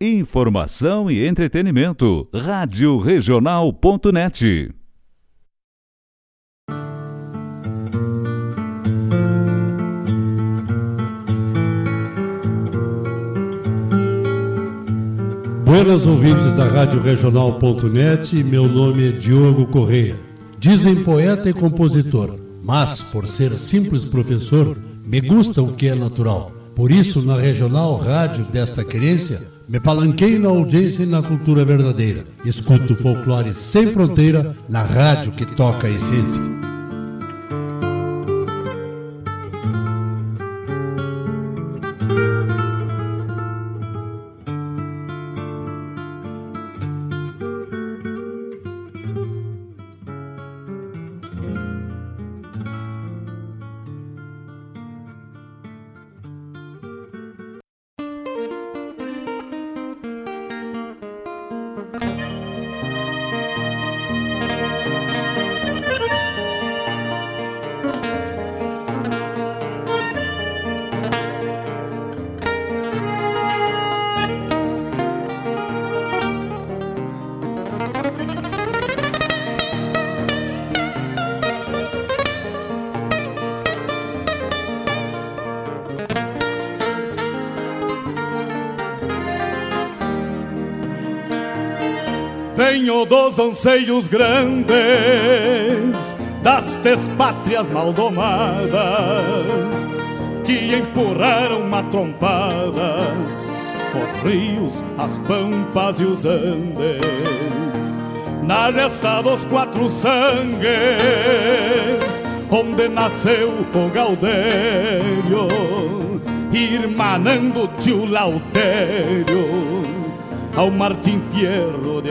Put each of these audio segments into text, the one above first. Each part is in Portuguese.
informação e entretenimento. Rádio Regional.net. Buenas ouvintes da Rádio Regional.net, meu nome é Diogo Correia. Dizem poeta e compositor, mas por ser simples professor, me gusta o que é natural. Por isso, na regional rádio desta querência, me palanquei na audiência e na cultura verdadeira. Escuto folclore sem fronteira na rádio que toca a essência. Dos anseios grandes das despátrias maldomadas que empurraram matrompadas os rios, as pampas e os andes. Na gesta dos quatro sangues, onde nasceu o Gaudério, irmanando tio Laudério ao Martim Fierro de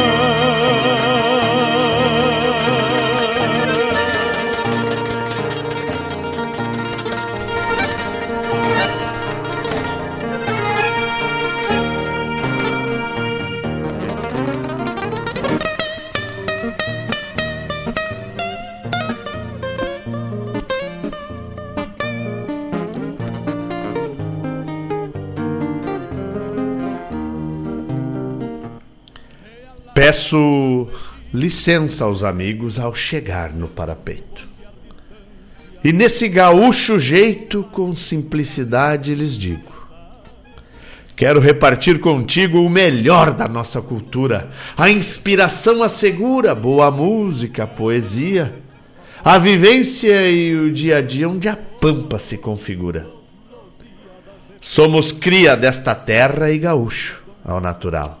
Peço licença aos amigos ao chegar no parapeito. E nesse gaúcho jeito, com simplicidade, lhes digo: Quero repartir contigo o melhor da nossa cultura, a inspiração assegura, boa música, poesia, a vivência e o dia a dia onde a pampa se configura. Somos cria desta terra e gaúcho, ao natural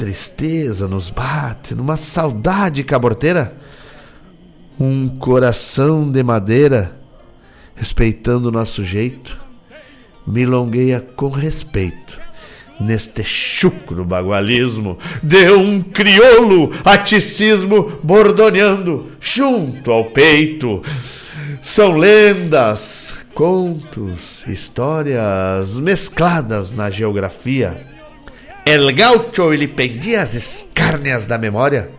tristeza nos bate, numa saudade caborteira, um coração de madeira, respeitando o nosso jeito, milongueia com respeito neste chucro bagualismo de um crioulo aticismo bordoneando junto ao peito. São lendas, contos, histórias mescladas na geografia El gaucho ele pendia as escárnias da memória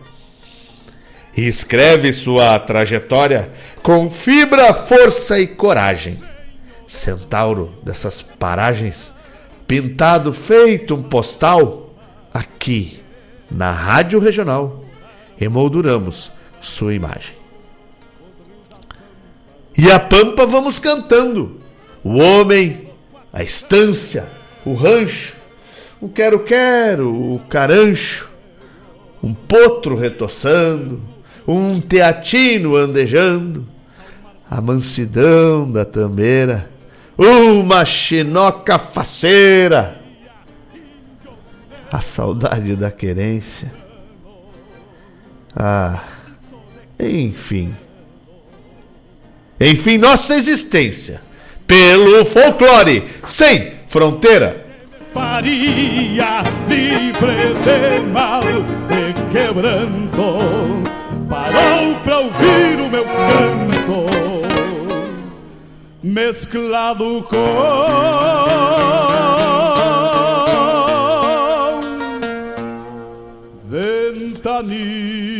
e escreve sua trajetória com fibra, força e coragem. Centauro dessas paragens, pintado feito um postal, aqui na Rádio Regional, emolduramos sua imagem. E a pampa vamos cantando, o homem, a estância, o rancho, o quero-quero, o carancho, um potro retoçando, um teatino andejando, a mansidão da tambeira, uma chinoca faceira, a saudade da querência. Ah, enfim. Enfim, nossa existência, pelo folclore, sem fronteira. Paria livre de mal de quebranto, parou pra ouvir o meu canto, mesclado com ventania.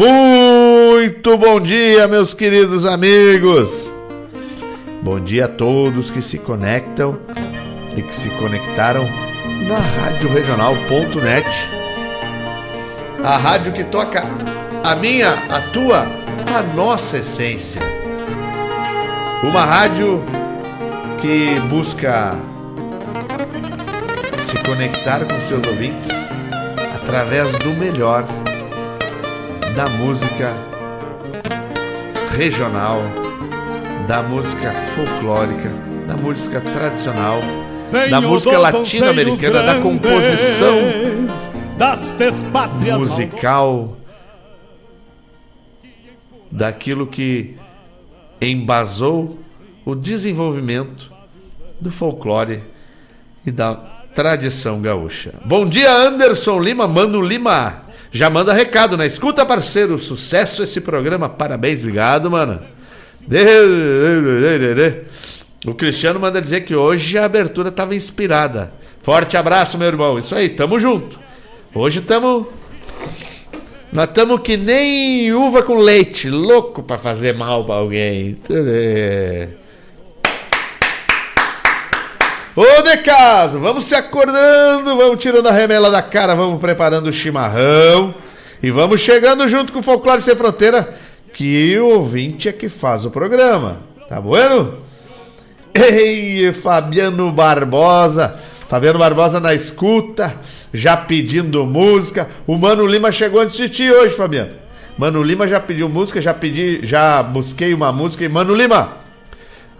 Muito bom dia, meus queridos amigos. Bom dia a todos que se conectam e que se conectaram na Rádio Regional.net. A rádio que toca a minha, a tua, a nossa essência. Uma rádio que busca se conectar com seus ouvintes através do melhor da música regional, da música folclórica, da música tradicional, da música latino-americana, da composição musical, daquilo que embasou o desenvolvimento do folclore e da tradição gaúcha. Bom dia, Anderson Lima, Mano Lima. Já manda recado na escuta, parceiro. Sucesso esse programa. Parabéns, obrigado, mano. O Cristiano manda dizer que hoje a abertura estava inspirada. Forte abraço, meu irmão. Isso aí, tamo junto. Hoje tamo. Nós estamos que nem uva com leite, louco para fazer mal para alguém. Ô de casa, vamos se acordando, vamos tirando a remela da cara, vamos preparando o chimarrão e vamos chegando junto com o Folclore Sem Fronteira, que o ouvinte é que faz o programa. Tá bueno? Ei, Fabiano Barbosa, Fabiano Barbosa na escuta, já pedindo música. O Mano Lima chegou antes de ti hoje, Fabiano. Mano Lima já pediu música, já pedi, já busquei uma música e Mano Lima,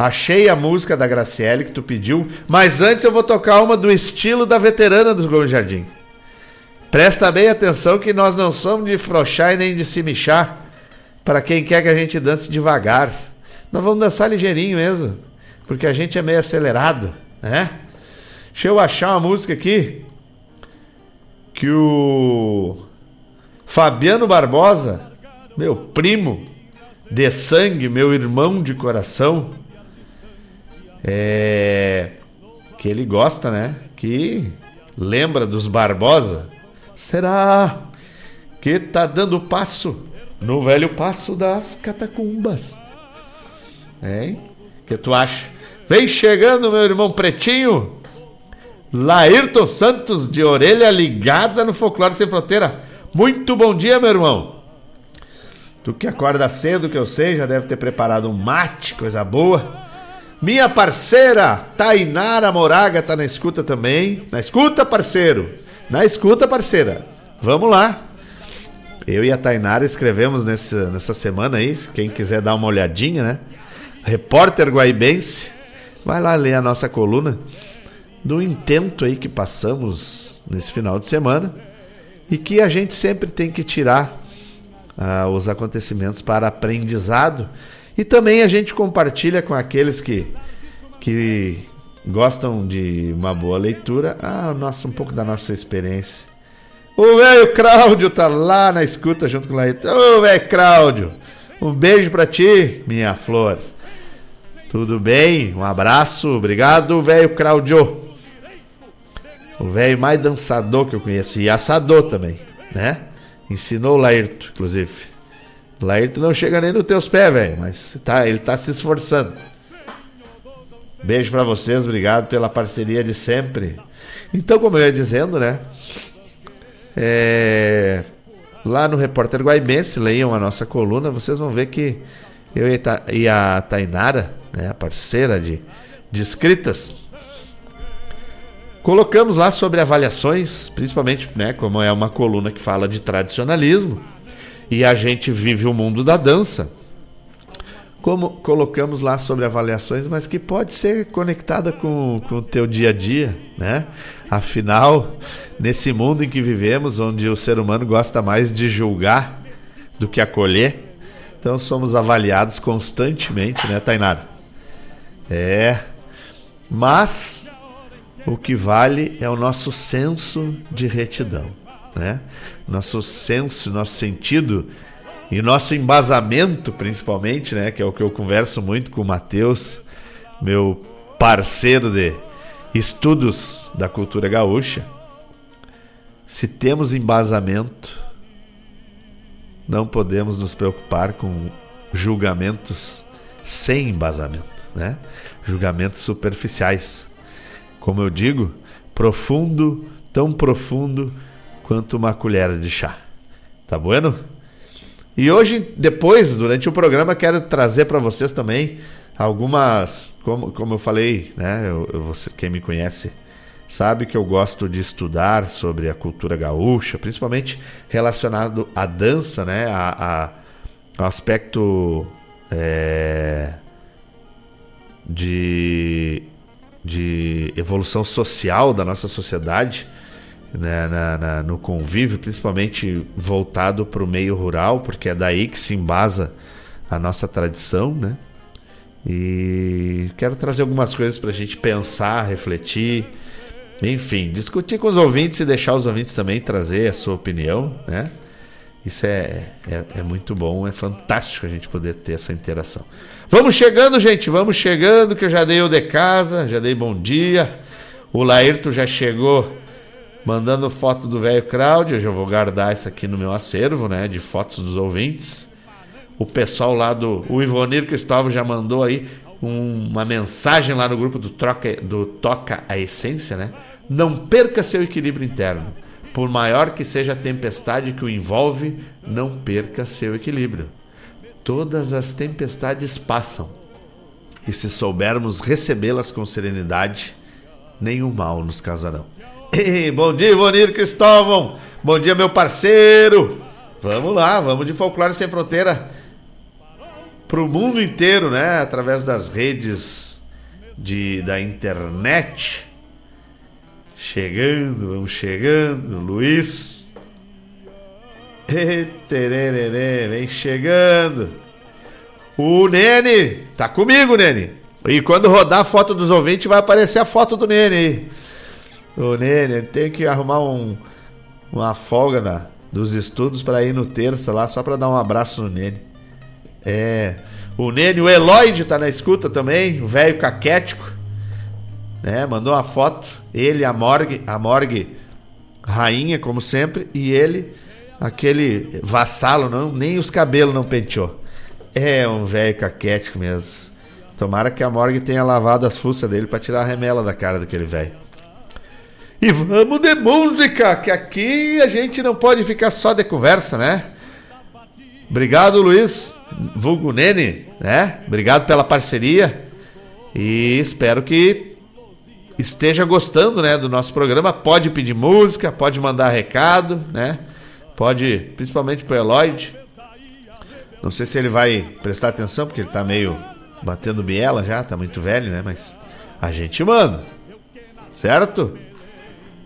Achei a música da Graciele que tu pediu, mas antes eu vou tocar uma do estilo da veterana dos Gomes Jardim. Presta bem atenção que nós não somos de frouxar e nem de se michar para quem quer que a gente dance devagar. Nós vamos dançar ligeirinho mesmo, porque a gente é meio acelerado, né? Deixa eu achar uma música aqui que o Fabiano Barbosa, meu primo de sangue, meu irmão de coração, é, que ele gosta, né? Que lembra dos Barbosa. Será que tá dando passo no velho passo das catacumbas? Hein? que tu acha? Vem chegando, meu irmão pretinho. Laírton Santos, de orelha ligada no Folclore Sem Fronteira. Muito bom dia, meu irmão. Tu que acorda cedo, que eu sei, já deve ter preparado um mate, coisa boa. Minha parceira Tainara Moraga tá na escuta também. Na escuta, parceiro. Na escuta, parceira. Vamos lá. Eu e a Tainara escrevemos nessa, nessa semana aí, quem quiser dar uma olhadinha, né? Repórter Guaibense. Vai lá ler a nossa coluna do intento aí que passamos nesse final de semana e que a gente sempre tem que tirar uh, os acontecimentos para aprendizado e também a gente compartilha com aqueles que, que gostam de uma boa leitura ah, nossa, um pouco da nossa experiência. O velho Cláudio tá lá na escuta junto com o Laíto. Ô, velho Cláudio, um beijo para ti, minha flor. Tudo bem? Um abraço, obrigado, velho Cláudio. O velho mais dançador que eu conheço. E assador também, né? Ensinou o Laírto, inclusive. Laírto não chega nem nos teus pés, velho. Mas tá, ele tá se esforçando. Beijo para vocês, obrigado pela parceria de sempre. Então, como eu ia dizendo, né? É, lá no Repórter Guaibense, leiam a nossa coluna, vocês vão ver que eu e a Tainara, né, a parceira de, de escritas, colocamos lá sobre avaliações, principalmente, né, como é uma coluna que fala de tradicionalismo, e a gente vive o mundo da dança como colocamos lá sobre avaliações, mas que pode ser conectada com, o teu dia a dia, né? Afinal, nesse mundo em que vivemos, onde o ser humano gosta mais de julgar do que acolher, então somos avaliados constantemente, né, Tainara? É. Mas o que vale é o nosso senso de retidão, né? Nosso senso, nosso sentido e nosso embasamento, principalmente, né, que é o que eu converso muito com o Matheus, meu parceiro de estudos da cultura gaúcha. Se temos embasamento, não podemos nos preocupar com julgamentos sem embasamento, né? Julgamentos superficiais. Como eu digo, profundo, tão profundo quanto uma colher de chá. Tá bueno? E hoje, depois, durante o programa, quero trazer para vocês também algumas, como, como eu falei, né? Eu, eu, você, quem me conhece sabe que eu gosto de estudar sobre a cultura gaúcha, principalmente relacionado à dança, né? A, a ao aspecto é, de, de evolução social da nossa sociedade né, na, na, no convívio, principalmente voltado para o meio rural, porque é daí que se embasa a nossa tradição, né? E quero trazer algumas coisas para a gente pensar, refletir, enfim, discutir com os ouvintes e deixar os ouvintes também trazer a sua opinião, né? Isso é, é, é, muito bom, é fantástico a gente poder ter essa interação. Vamos chegando, gente, vamos chegando, que eu já dei o de casa, já dei bom dia. O Laírto já chegou mandando foto do velho Cláudio. Eu já vou guardar isso aqui no meu acervo, né? De fotos dos ouvintes. O pessoal lá do. O Ivonir Cristóvão já mandou aí um, uma mensagem lá no grupo do, troca, do Toca a Essência, né? Não perca seu equilíbrio interno. Por maior que seja a tempestade que o envolve, não perca seu equilíbrio. Todas as tempestades passam. E se soubermos recebê-las com serenidade, nenhum mal nos casarão. Bom dia, Ivonir Cristóvão. Bom dia, meu parceiro. Vamos lá, vamos de Folclore Sem Fronteira para o mundo inteiro, né? Através das redes de, da internet. Chegando, vamos chegando. Luiz. Etererê, vem chegando. O Nene, tá comigo, Nene. E quando rodar a foto dos ouvintes, vai aparecer a foto do Nene aí. Ô, Nene, tem que arrumar um, uma folga na, dos estudos para ir no terça lá, só para dar um abraço no Nene. É. O Nene, o Eloide tá na escuta também, o velho caquético. Né? Mandou uma foto. Ele, a Morgue, a Morgue rainha, como sempre, e ele, aquele vassalo, não, nem os cabelos não penteou. É um velho caquético mesmo. Tomara que a Morgue tenha lavado as fuças dele para tirar a remela da cara daquele velho. E vamos de música, que aqui a gente não pode ficar só de conversa, né? Obrigado, Luiz, vulgo Nene, né? Obrigado pela parceria e espero que esteja gostando, né, do nosso programa. Pode pedir música, pode mandar recado, né? Pode, principalmente pro Eloyd. Não sei se ele vai prestar atenção, porque ele tá meio batendo biela já, tá muito velho, né? Mas a gente manda, certo?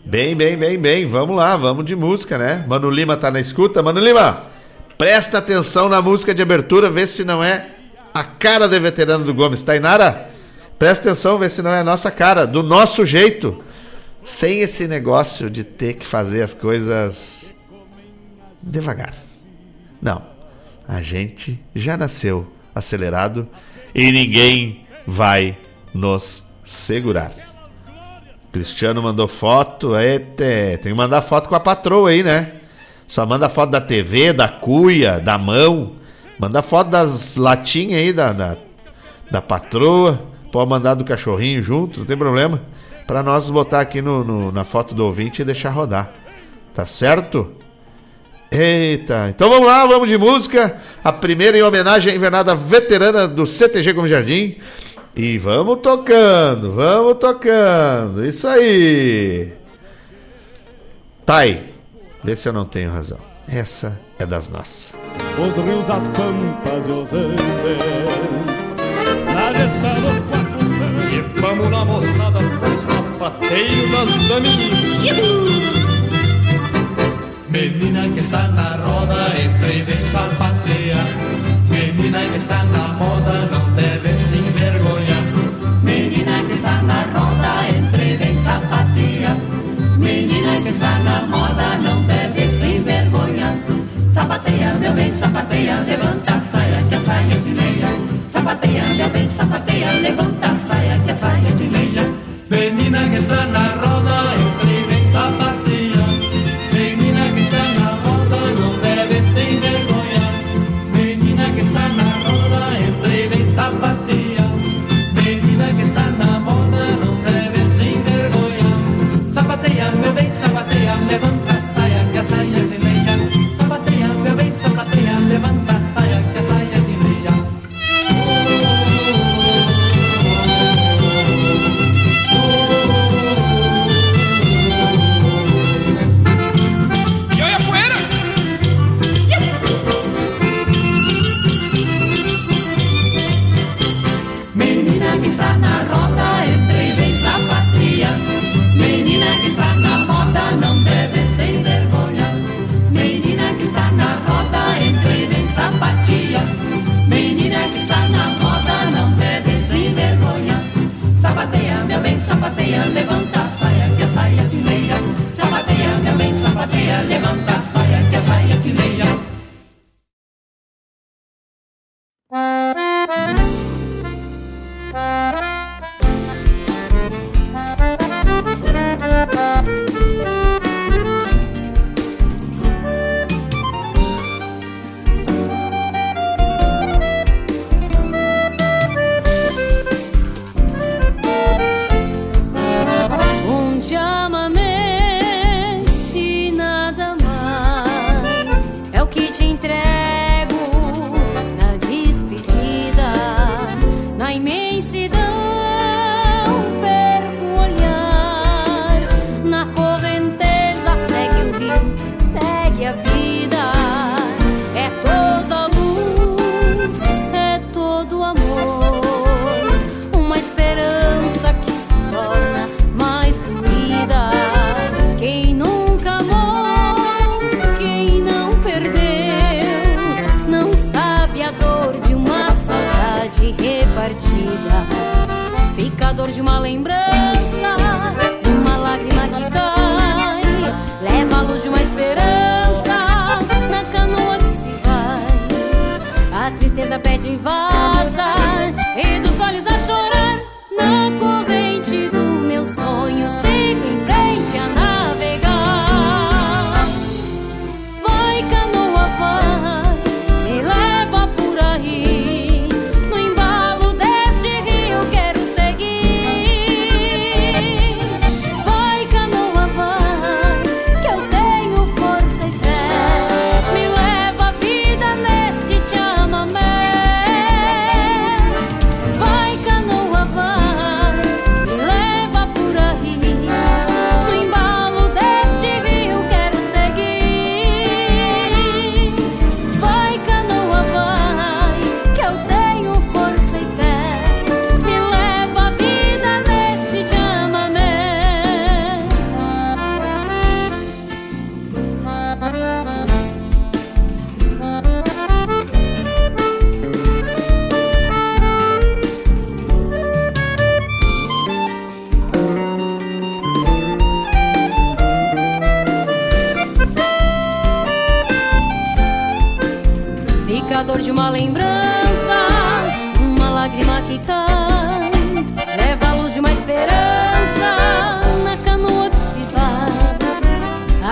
Bem, bem, bem, bem. Vamos lá, vamos de música, né? Mano Lima tá na escuta. Mano Lima, presta atenção na música de abertura, vê se não é a cara de veterano do Gomes. Tainara, presta atenção, vê se não é a nossa cara, do nosso jeito. Sem esse negócio de ter que fazer as coisas devagar. Não. A gente já nasceu acelerado e ninguém vai nos segurar. Cristiano mandou foto. Eita, tem que mandar foto com a patroa aí, né? Só manda foto da TV, da cuia, da mão. Manda foto das latinhas aí da, da, da patroa. Pode mandar do cachorrinho junto, não tem problema. Para nós botar aqui no, no, na foto do ouvinte e deixar rodar. Tá certo? Eita, então vamos lá, vamos de música. A primeira em homenagem à invernada veterana do CTG Como Jardim. E vamos tocando, vamos tocando. Isso aí. Tá tai, vê se eu não tenho razão. Essa é das nossas. Os rios, as pampas e os andes, nada está nos quatro E vamos na moçada pro sapateio das daminhas. Menina que está na roda, entre e vem sapatear. Menina que está na moda, não deve não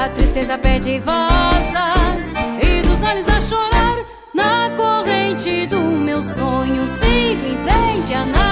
A tristeza pede vossa e dos olhos a chorar na corrente do meu sonho sigo em frente a nada.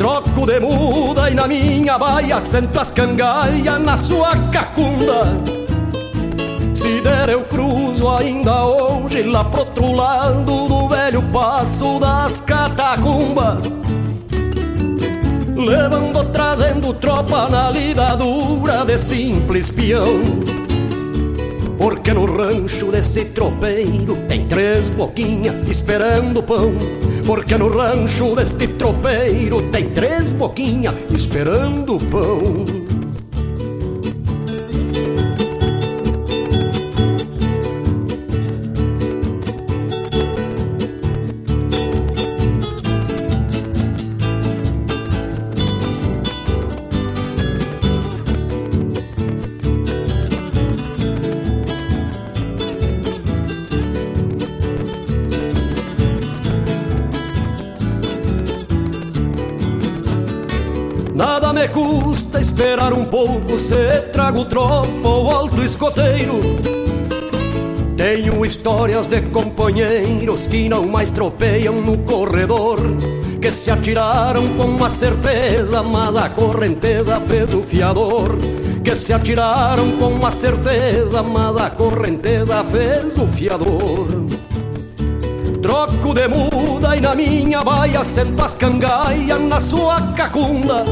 Troco de muda e na minha baia sento as cangaias na sua cacunda. Se der eu cruzo ainda hoje lá pro outro lado do velho passo das catacumbas Levando, trazendo tropa na lida dura de simples peão Porque no rancho desse tropeiro tem três boquinhas esperando pão. Porque no rancho deste tropeiro tem três boquinhas esperando pão Se trago tropa ou alto escoteiro. Tenho histórias de companheiros Que não mais tropeiam no corredor Que se atiraram com a certeza Mas a correnteza fez o fiador. Que se atiraram com a certeza Mas a correnteza fez o fiador. Troco de muda e na minha baia sento as na sua cacunda.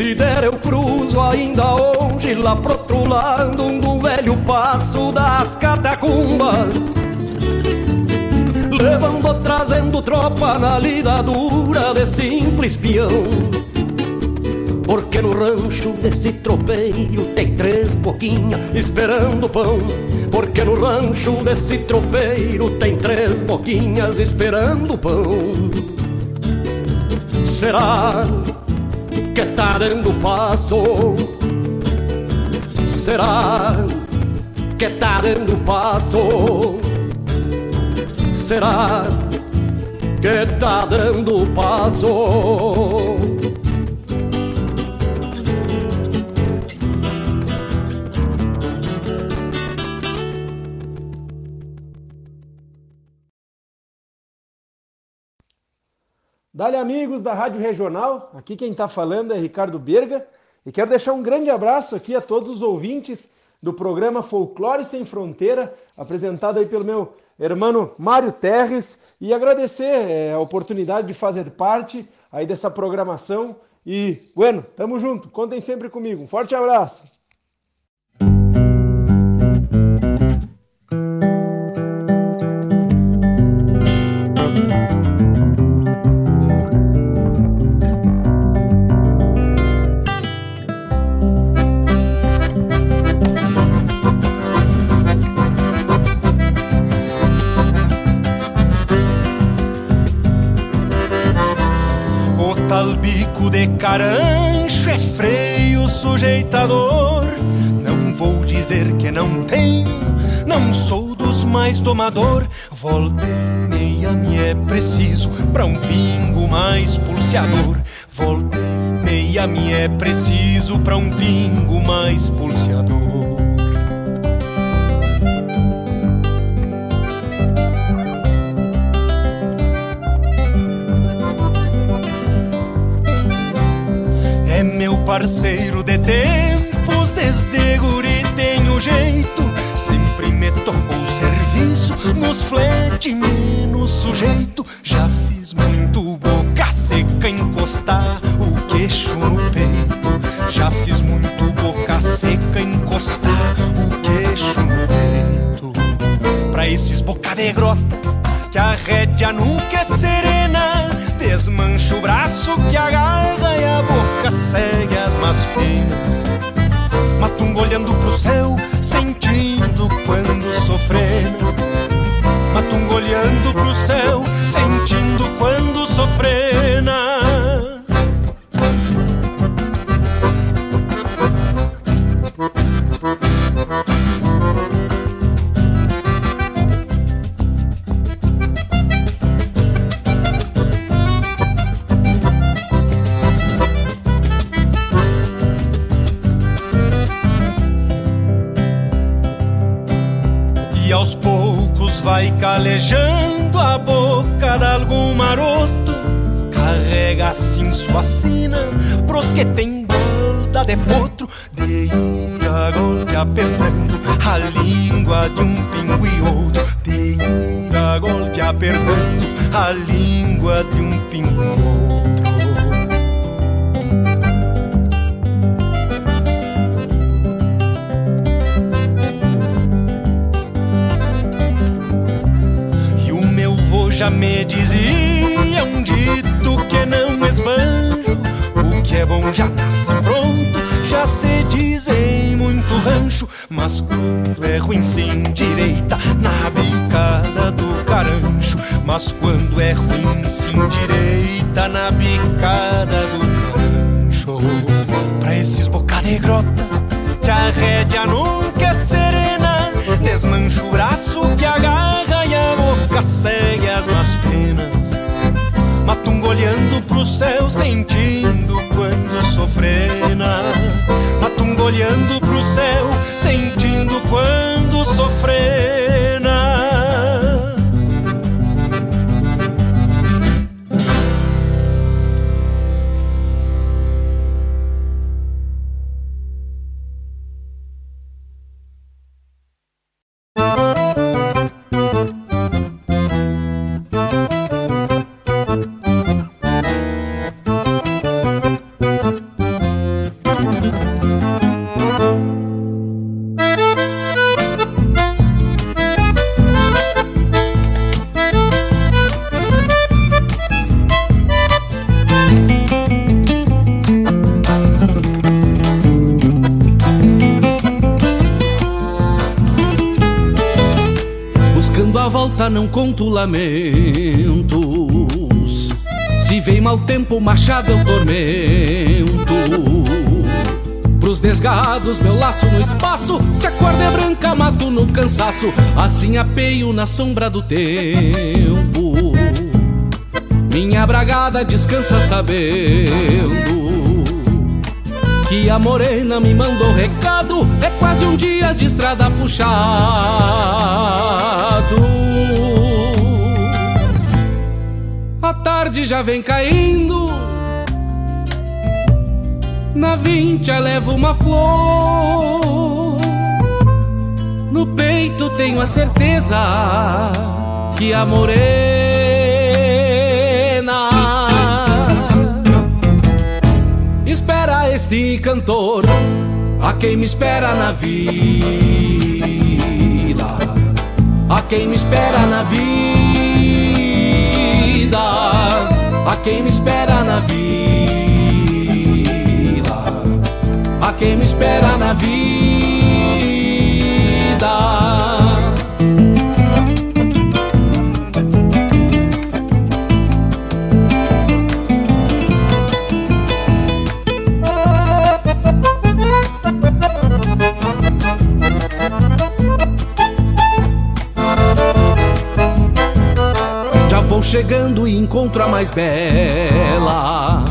Se der eu cruzo ainda hoje lá pro outro lado do velho passo das catacumbas. Levando, trazendo tropa na lida dura de simples peão. Porque no rancho desse tropeiro tem três boquinhas esperando pão. Porque no rancho desse tropeiro tem três boquinhas esperando pão. Será que tá dando passo? Será que tá dando passo? Será que tá dando passo? Dali amigos da Rádio Regional, aqui quem está falando é Ricardo Berga. E quero deixar um grande abraço aqui a todos os ouvintes do programa Folclore Sem Fronteira, apresentado aí pelo meu irmão Mário Terres. E agradecer é, a oportunidade de fazer parte aí dessa programação. E, bueno, tamo junto, contem sempre comigo, um forte abraço! De carancho é freio sujeitador. Não vou dizer que não tenho, não sou dos mais tomador. Volta e meia me é preciso pra um pingo mais pulseador. Volta e meia me é preciso pra um pingo mais pulseador. Parceiro de tempos, desde guri tenho jeito. Sempre me tocou serviço, nos flete menos sujeito. Já fiz muito boca seca encostar o queixo no peito. Já fiz muito boca seca encostar o queixo no peito. Pra esses boca de grota, que a rédea nunca é serena. Desmancha o braço que agarra e a boca segue as más penas. Matungo olhando pro céu, sentindo quando sofrendo. Mas quando é ruim sem direita, na bicada do carancho. Pra esses boca de grota, que a rédea nunca é serena. Desmancha o braço que agarra e a boca segue as más penas. Matungo olhando pro céu, sentindo quando sofrena. Matungo olhando pro céu, sentindo cansaço Assim apeio na sombra do tempo. Minha bragada descansa sabendo que a morena me mandou recado. É quase um dia de estrada puxado. A tarde já vem caindo. Na vincha levo uma flor No peito tenho a certeza Que a morena espera este cantor, a quem me espera na vila, a quem me espera na vida, a quem me espera na vila, a quem me espera na vida andar. Já vou Chegando e encontro a mais bela,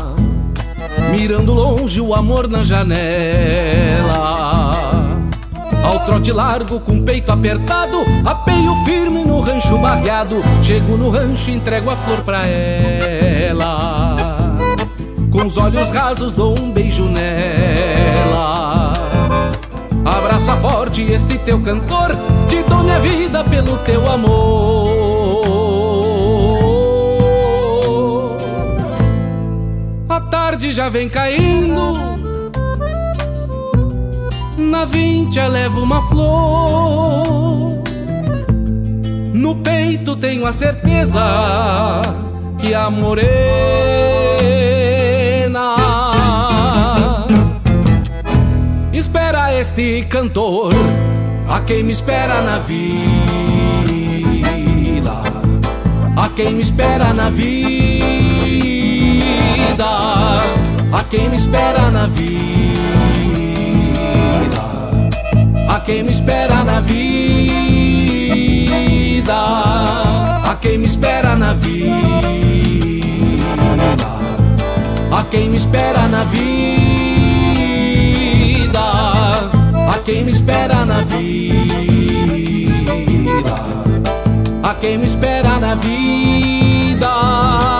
mirando longe o amor na janela. Ao trote largo, com peito apertado, apeio firme no rancho barreado. Chego no rancho e entrego a flor pra ela. Com os olhos rasos, dou um beijo nela. Abraça forte este teu cantor, te dou minha vida pelo teu amor. A tarde já vem caindo, na vincha levo uma flor. No peito tenho a certeza que a morena espera este cantor, a quem me espera na vida, a quem me espera na vida, a quem me espera na vida, quem me espera na vida, a quem me espera na vida, a quem me espera na vida, a quem me espera na vida, a quem me espera na vida.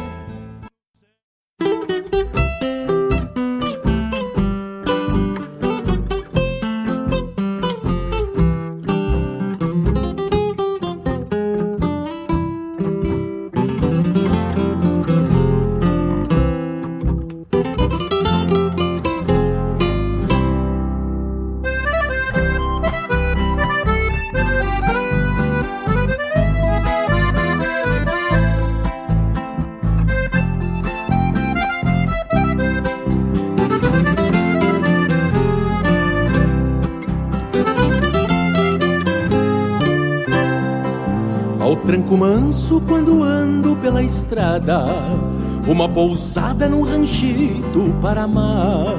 Uma pousada num ranchito para amar.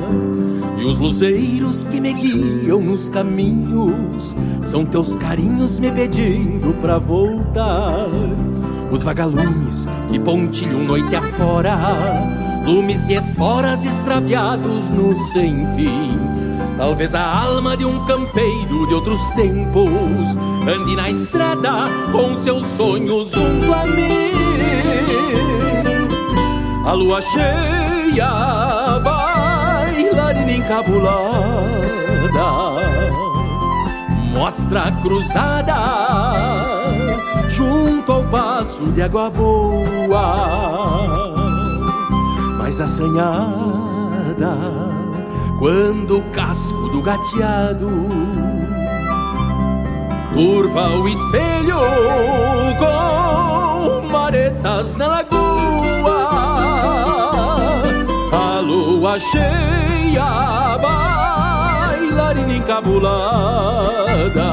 E os luzeiros que me guiam nos caminhos são teus carinhos me pedindo pra voltar. Os vagalumes que pontilham noite afora, lumes de esporas extraviados no sem fim. Talvez a alma de um campeiro de outros tempos ande na estrada com seus sonhos junto a mim. A lua cheia, bailarina encabulada, mostra a cruzada junto ao passo de água boa, mais assanhada quando o casco do gateado curva o espelho com maretas na lagoa. Cheia, bailarina encabulada,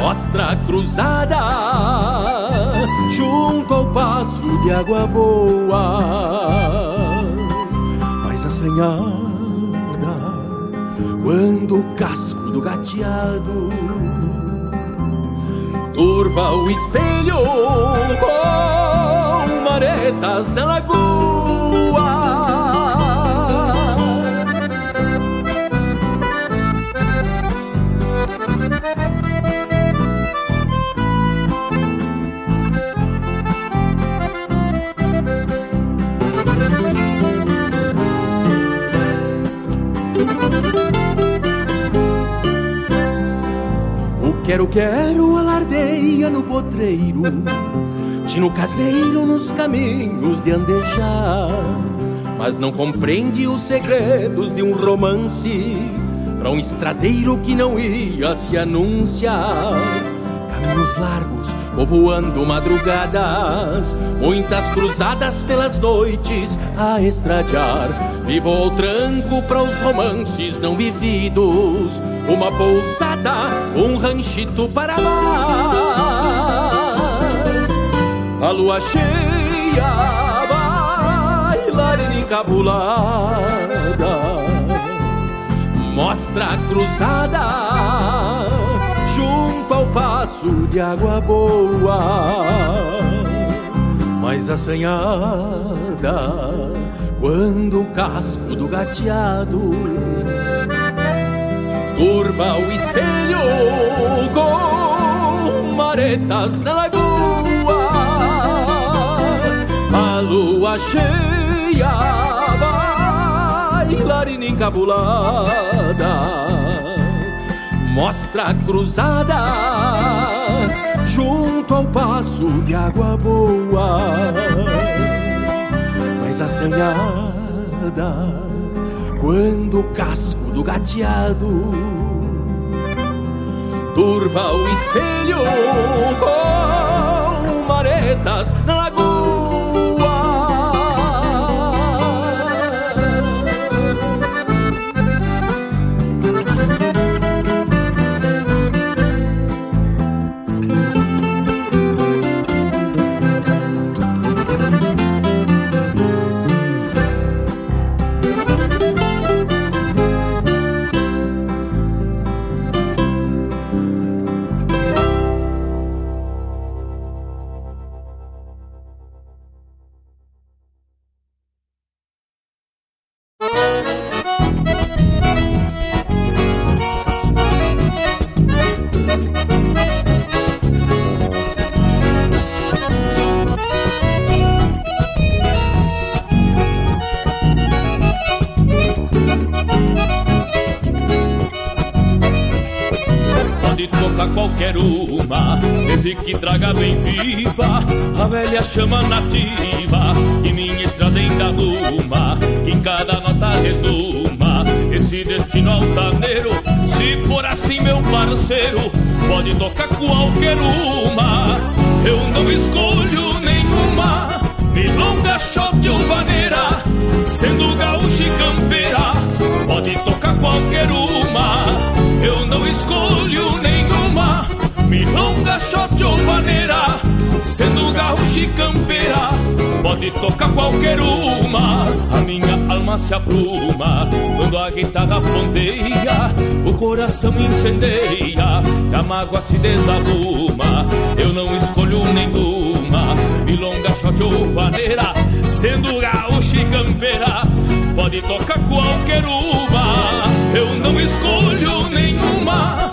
mostra a cruzada junto ao passo de água boa mais assanhada quando o casco do gateado turva o espelho com maretas na lagoa. Quero, quero alardeia no potreiro, tino caseiro nos caminhos de andejar. mas não compreende os segredos de um romance para um estradeiro que não ia se anunciar. Caminhos largos, povoando madrugadas, muitas cruzadas pelas noites a estradear. Vivo ao tranco para os romances não vividos, uma pousada, um ranchito para amar. A lua cheia, bailarina encabulada, mostra a cruzada junto ao passo de água boa, mais assanhada quando o casco do gateado curva o espelho com maretas na lagoa, a lua cheia, bailarina encabulada mostra cruzada junto ao passo de água boa, mais assanhada quando o casco do gateado turva o espelho com maretas na traga bem viva a velha chama nativa que minha estrada arruma, que em cada nota resuma esse destino altaneiro. Se for assim, meu parceiro, pode tocar qualquer uma. Eu não escolho nenhuma, milonga, shot ou vaneira, sendo gaúcha e campeira, pode tocar qualquer uma. Eu não escolho milonga, shot ou vaneira, sendo gaúcha e campeira, pode tocar qualquer uma. A minha alma se apruma quando a guitarra ponteia, o coração incendeia, e a mágoa se desaluma. Eu não escolho nenhuma, milonga, shot ou vaneira, sendo gaúcha e campeira, pode tocar qualquer uma. Eu não escolho nenhuma,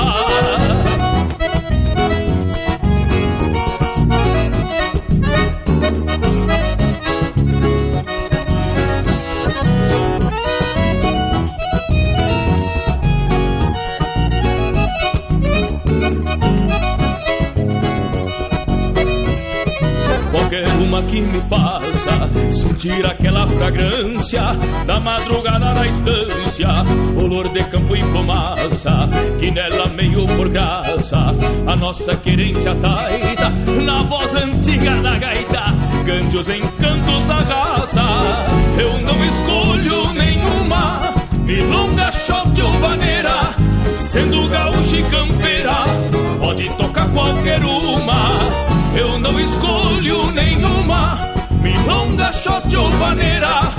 Que me faça sentir aquela fragrância da madrugada na estância, olor de campo e fumaça, que nela meio por graça a nossa querência taita, na voz antiga da gaita, cante os encantos da raça. Eu não escolho nenhuma, milonga, shot ou vaneira, sendo gaúcha e campeira, pode tocar qualquer uma. Eu não escolho nenhuma, milonga, shot ou vaneira,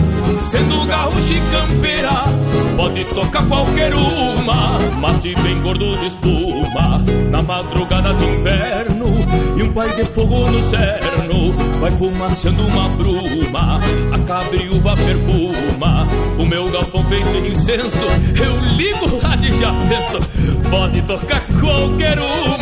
sendo gaúcha e campeira, pode tocar qualquer uma. Mate bem gordo de espuma, na madrugada de inverno, e um pai de fogo no cerno, vai fumaçando uma bruma, a cabriúva perfuma, o meu galpão feito em incenso, eu ligo lá de já penso, pode tocar qualquer uma.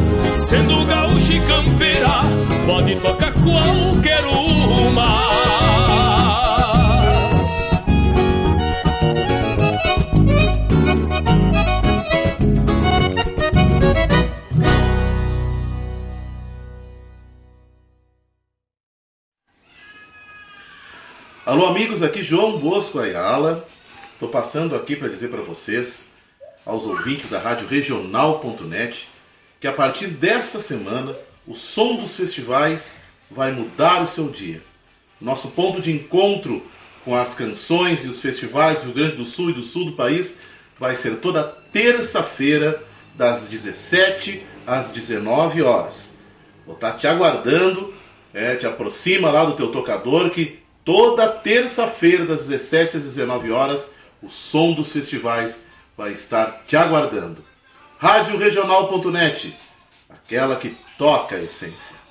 sendo gaúcha e campeira, pode tocar qualquer uma. Alô, amigos, aqui João Bosco Ayala. Estou passando aqui para dizer para vocês, aos ouvintes da Rádio Regional.net, que a partir desta semana o som dos festivais vai mudar o seu dia. Nosso ponto de encontro com as canções e os festivais do Rio Grande do Sul e do sul do país vai ser toda terça-feira, das 17 às 19 horas. Vou estar te aguardando, é, te aproxima lá do teu tocador que toda terça-feira, das 17 às 19 horas, o som dos festivais vai estar te aguardando. Rádio Regional.net, aquela que toca a essência.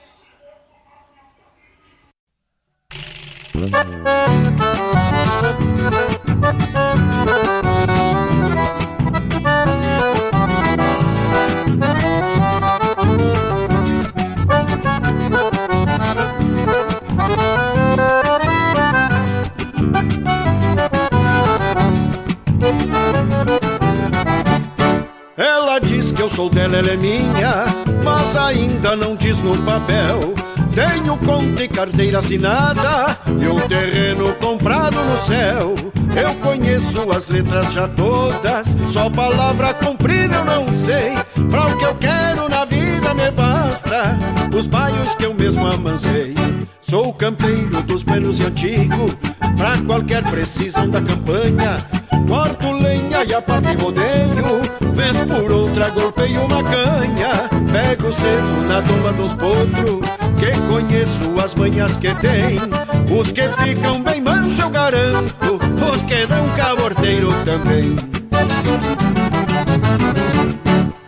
Eu sou dela, ela é minha, mas ainda não diz no papel. Tenho conta e carteira assinada e um terreno comprado no céu. Eu conheço as letras já todas, só palavra comprida eu não sei. Pra o que eu quero na vida me basta, os baios que eu mesmo amancei. Sou campeiro dos buenos e antigo, pra qualquer precisão da campanha. Corto lenha e a parte rodeio, vez por outra golpeio uma canha. Pego seco na toma dos potros, que conheço as manhas que tem. Os que ficam bem manso eu garanto, os que dão caborteiro também.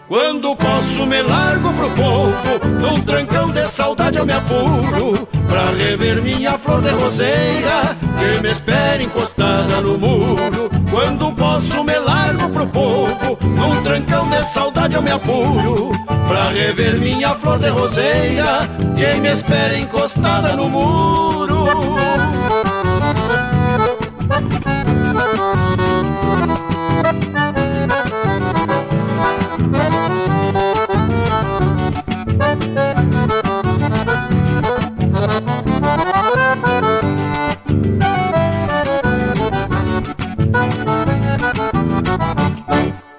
Quando posso me largo pro povo, num trancão de saudade eu me apuro Pra rever minha flor de roseira, que me espera encostada no muro Quando posso me largo pro povo, num trancão de saudade eu me apuro. Pra rever minha flor de roseira, que me espera encostada no muro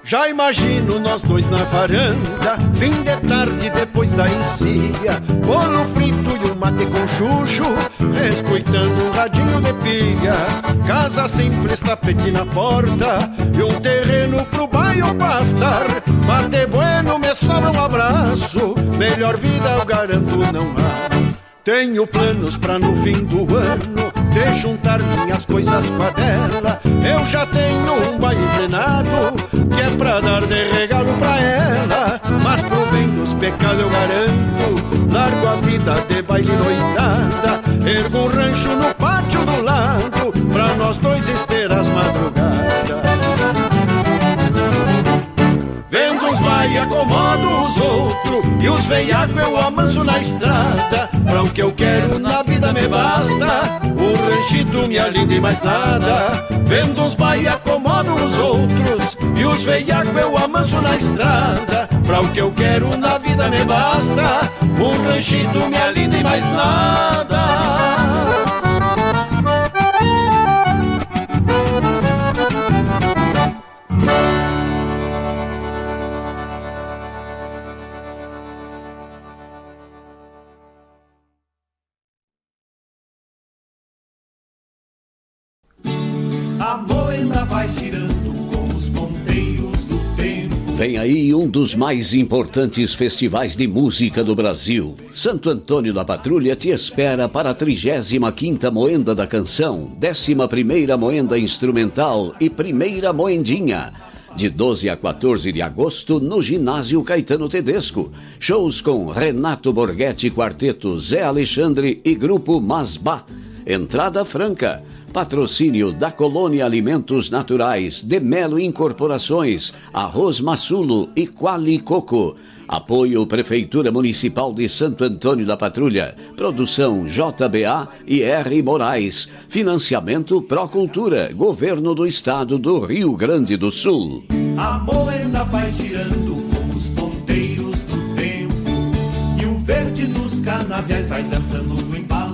Já imagino nós dois na varanda, fim de tarde depois da encilha, bolo frito e um mate com chuchu, escutando um radinho de pilha, casa simples, tapete na porta, e um terreno pro bairro pastar, mate bueno, me sobra um abraço, melhor vida eu garanto não há. Tenho planos pra no fim do ano de juntar minhas coisas com a dela. Eu já tenho um baile é pra dar de regalo pra ela. Mas pro bem dos pecados eu garanto, largo a vida de baile noitada. Ergo um rancho no acomodo os outros E os veiacos eu amanso na estrada. Pra o que eu quero na vida me basta O ranchito me alinda e mais nada. Vendo uns vai acomodo os outros E os veiacos eu amanso na estrada. Pra o que eu quero na vida me basta O ranchito me alinda e mais nada Vem aí um dos mais importantes festivais de música do Brasil. Santo Antônio da Patrulha te espera para a 35ª Moenda da Canção, 11ª Moenda Instrumental e Primeira Moendinha. de 12 a 14 de agosto, no Ginásio Caetano Tedesco. Shows com Renato Borghetti Quarteto, Zé Alexandre e Grupo Masbá. Entrada franca. Patrocínio da Colônia Alimentos Naturais, de Melo Incorporações, Arroz Massulo e Quali Coco. Apoio Prefeitura Municipal de Santo Antônio da Patrulha. Produção JBA e R. Moraes. Financiamento Procultura. Governo do Estado do Rio Grande do Sul. A moeda vai girando com os ponteiros do tempo E o verde dos canaviais vai dançando no embalo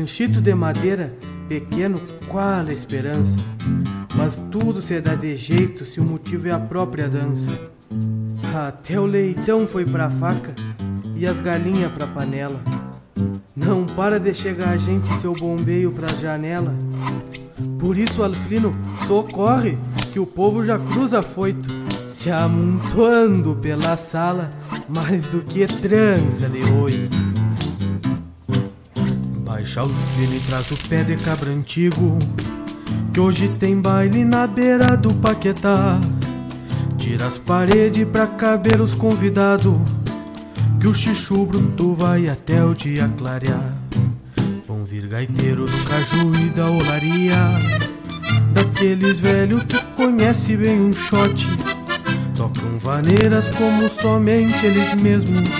ranchito de madeira, pequeno, qual a esperança? Mas tudo se dá de jeito se o motivo é a própria dança. Até o leitão foi pra faca e as galinhas pra panela. Não para de chegar a gente, seu bombeio pra janela. Por isso, Alfrino, socorre, que o povo já cruza foito, se amontoando pela sala, mais do que trança de oito. Baixa o fino e traz o pé de cabra antigo, que hoje tem baile na beira do Paquetá. Tira as paredes pra caber os convidados, que o chichu bruto vai até o dia clarear. Vão vir gaiteiro do caju e da olaria, daqueles velhos que conhece bem um shot. Tocam vaneiras como somente eles mesmos,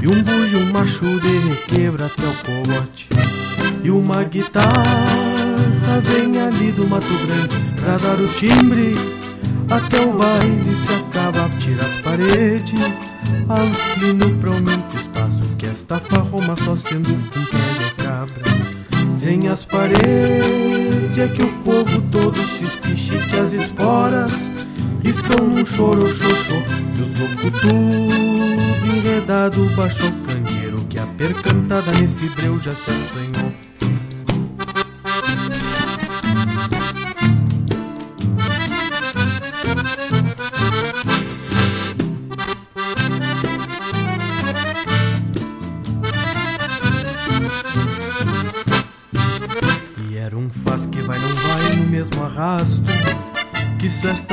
e um bujo macho de requebra até o cogote. E uma guitarra vem ali do Mato Grande pra dar o timbre. Até o baile se acaba, tira as paredes. Alfino promete espaço que esta farroma só sendo com pé cabra. Sem as paredes é que o povo todo se espiche que as esporas riscam num choro xoxô. E os loucos tudo enredado baixo o candeeiro que a percantada nesse breu já se assanhou.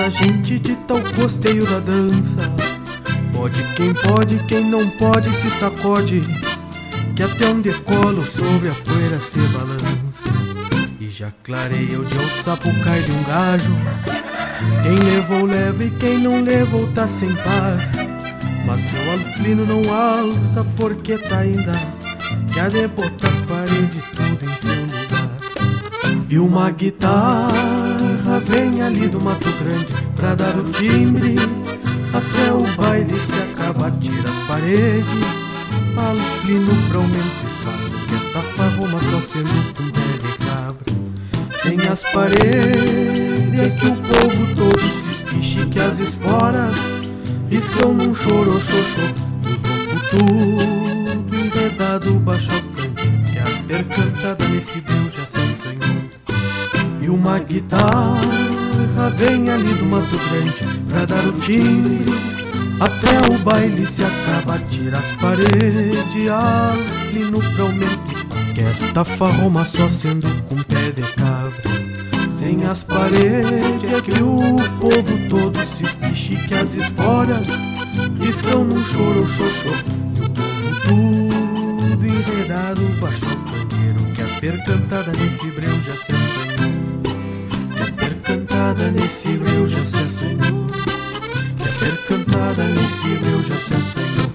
Esta gente de tal costeio da dança. Pode quem pode, quem não pode se sacode. Que até um decolo sobre a poeira se balança. E já clareia o dia o sapo cai de um gajo. Quem levou, leva e quem não levou tá sem par. Mas seu alfino não alça a forqueta ainda. Que há de botar as paredes tudo em seu lugar. E uma guitarra vem ali do Mato Grande pra dar o timbre. Até o baile se acaba, tira as paredes. Alfino promete espaço que esta farroma só sendo com pé de cabra. Sem as paredes é que o povo todo se espiche que as esporas riscam num choro xoxô. Os loucos tudo enredado baixo que a percantada nesse breu já se. E uma guitarra vem ali do Mato Grande pra dar o timbre. Até o baile se acaba, tira as paredes, Alfino promete que esta farroma só sendo com pé de cabra. Sem as paredes é que o povo todo se espiche que as esporas riscam num choro xoxô. E o povo tudo enredado baixo o candeeiro que a percantada nesse breu já se percantada nesse breu já se assanhou. Que a percantada nesse breu já se assanhou.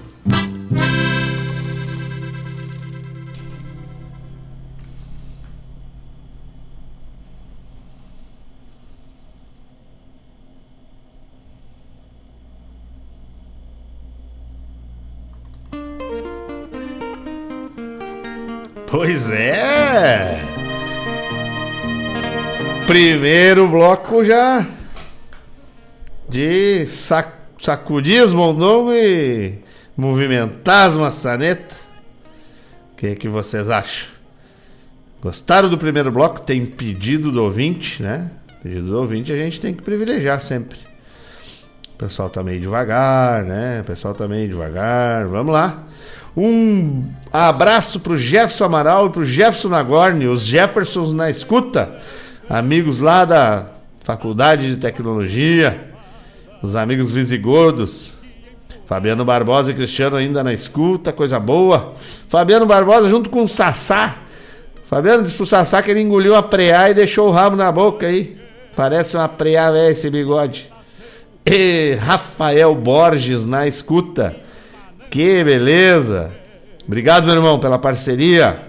Pois é! Primeiro bloco já de sac sacudir os mondongos e movimentar as maçanetas. O que, que vocês acham? Gostaram do primeiro bloco? Tem pedido do ouvinte, né? Pedido do ouvinte a gente tem que privilegiar sempre. O pessoal tá meio devagar, né? O pessoal tá meio devagar. Vamos lá. Um abraço pro Jefferson Amaral e pro Jefferson Nagorni, os Jeffersons na escuta. Amigos lá da Faculdade de Tecnologia, os amigos visigodos, Fabiano Barbosa e Cristiano ainda na escuta, coisa boa. Fabiano Barbosa junto com o Sassá. Fabiano disse pro Sassá que ele engoliu a preá e deixou o rabo na boca aí. Parece uma preá velha esse bigode. E Rafael Borges na escuta. Que beleza. Obrigado, meu irmão, pela parceria.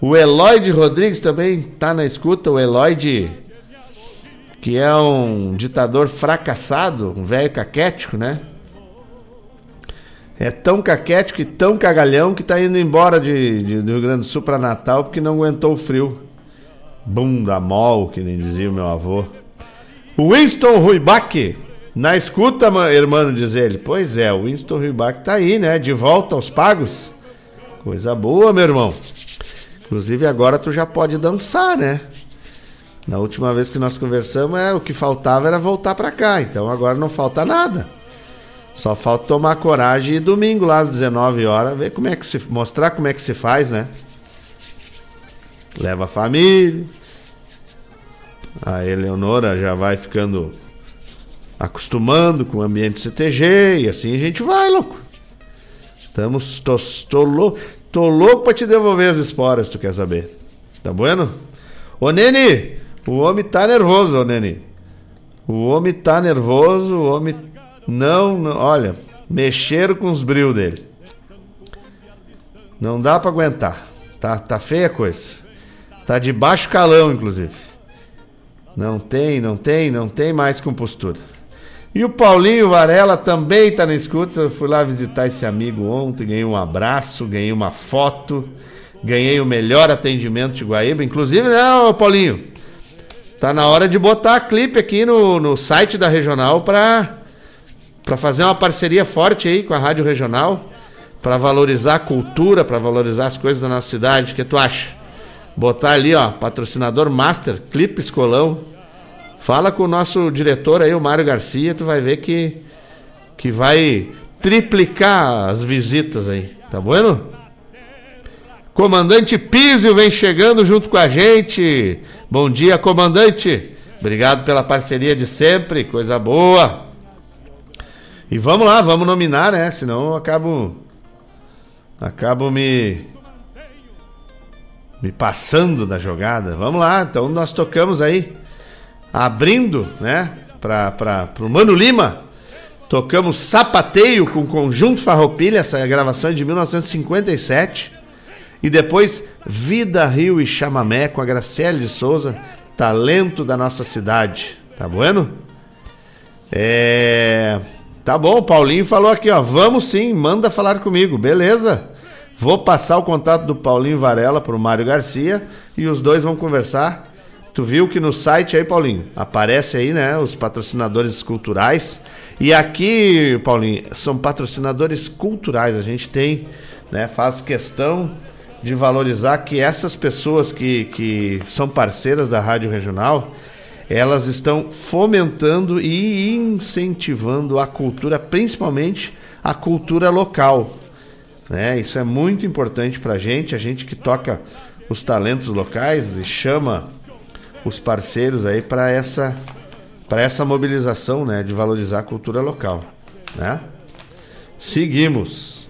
O Eloide Rodrigues também tá na escuta. O Eloide, que é um ditador fracassado, um velho caquético, né? É tão caquético e tão cagalhão que tá indo embora de, de- do Rio Grande do Sul para Natal porque não aguentou o frio. Bunda mol, que nem dizia o meu avô. Winston Ruibach, na escuta, irmão, diz ele. Pois é, o Winston Ruibach tá aí, né? De volta aos pagos. Coisa boa, meu irmão. Inclusive agora tu já pode dançar, né? Na última vez que nós conversamos, é, o que faltava era voltar pra cá. Então agora não falta nada. Só falta tomar coragem e domingo lá às 19 horas, ver como é que se mostrar como é que se faz, né? Leva a família. A Eleonora já vai ficando acostumando com o ambiente CTG e assim a gente vai, louco. Estamos tô, tô, lou- tô louco pra te devolver as esporas, tu quer saber. Tá bueno? Ô Nene, o homem tá nervoso, ô Nene. O homem tá nervoso, o homem não, não- olha, mexeram com os bril dele. Não dá pra aguentar. Tá, tá feia a coisa. Tá de baixo calão, inclusive. Não tem, não tem, não tem mais compostura. E o Paulinho Varela também tá na escuta. Eu fui lá visitar esse amigo ontem, ganhei um abraço, ganhei uma foto, ganhei o melhor atendimento de Guaíba. Inclusive, né, ô Paulinho? Tá na hora de botar clipe aqui no, no site da Regional pra, pra fazer uma parceria forte aí com a Rádio Regional, pra valorizar a cultura, pra valorizar as coisas da nossa cidade. O que tu acha? Botar ali, ó, patrocinador master, clipe escolão. Fala com o nosso diretor aí, o Mário Garcia, tu vai ver que, que vai triplicar as visitas aí, tá bueno? Comandante Písio vem chegando junto com a gente. Bom dia, comandante. Obrigado pela parceria de sempre, coisa boa. E vamos lá, vamos nominar, né? Senão eu acabo acabo me me passando da jogada. Vamos lá, então nós tocamos aí abrindo, né, para o Mano Lima. Tocamos Sapateio com Conjunto Farroupilha, essa gravação é de 1957. E depois Vida, Rio e Chamamé com a Graciele de Souza, talento da nossa cidade. Tá bueno? É. Tá bom, o Paulinho falou aqui, ó. Vamos sim, manda falar comigo, beleza? Vou passar o contato do Paulinho Varela pro Mário Garcia e os dois vão conversar. Tu viu que no site aí, Paulinho, aparece aí, né, os patrocinadores culturais. E aqui, Paulinho, são patrocinadores culturais. A gente tem, né, faz questão de valorizar que essas pessoas que, que são parceiras da Rádio Regional, elas estão fomentando e incentivando a cultura, principalmente a cultura local. Né? Isso é muito importante para a gente, a gente que toca os talentos locais e chama os parceiros aí para essa para essa mobilização, né, de valorizar a cultura local, né? Seguimos.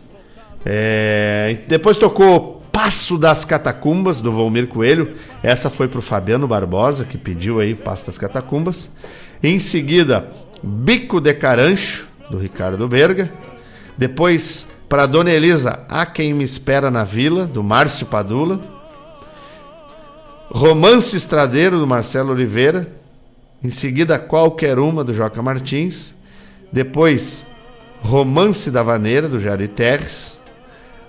É, depois tocou Passo das Catacumbas do Volmir Coelho. Essa foi pro Fabiano Barbosa que pediu aí Passo das Catacumbas. Em seguida, Bico de Carancho do Ricardo Berga. Depois para Dona Elisa, Há quem me espera na vila do Márcio Padula. Romance Estradeiro do Marcelo Oliveira. Em seguida, Qualquer Uma do Joca Martins. Depois, Romance da Vaneira do Jari Terres.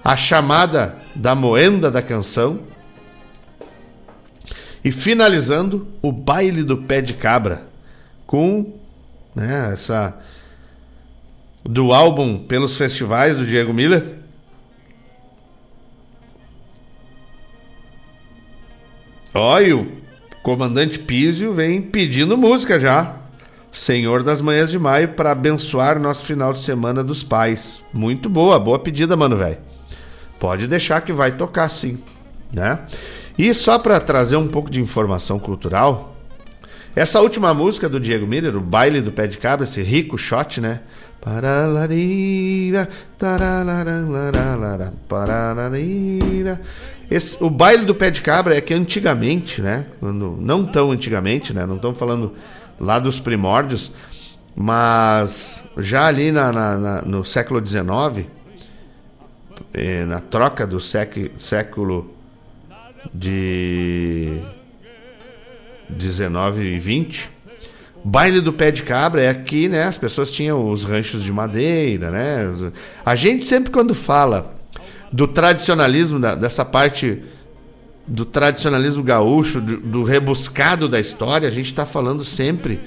A Chamada da Moenda da Canção. E finalizando, o Baile do Pé de Cabra. Com né, essa. Do álbum Pelos Festivais do Diego Miller. Olha, o comandante Písio vem pedindo música já. Senhor das Manhãs de Maio para abençoar nosso final de semana dos pais. Muito boa, boa pedida, mano, velho. Pode deixar que vai tocar sim, né? E só para trazer um pouco de informação cultural, essa última música do Diego Miller, o baile do pé de cabra, esse rico shot, né? Paralarira, tarararalara, paralarira. Esse, o baile do pé de cabra é que antigamente, né? Quando, não tão antigamente, né? Não estamos falando lá dos primórdios, mas já ali na, na- na- no século XIX, eh, na troca do sec- século de 19 e 20, baile do pé de cabra é aqui, né? As pessoas tinham os ranchos de madeira, né? A gente sempre quando fala do tradicionalismo, da- dessa parte do tradicionalismo gaúcho, do, do rebuscado da história, a gente está falando sempre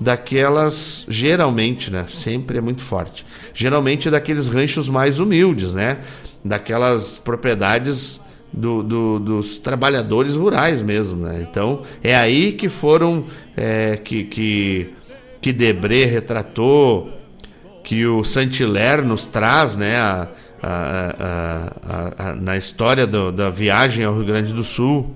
daquelas, geralmente, né? Sempre é muito forte. Geralmente daqueles ranchos mais humildes, né? Daquelas propriedades do- do- dos trabalhadores rurais mesmo, né? Então é aí que foram é, que que que Debré retratou, que o Saint-Hilaire nos traz, né? a- a- a- na história do- da viagem ao Rio Grande do Sul,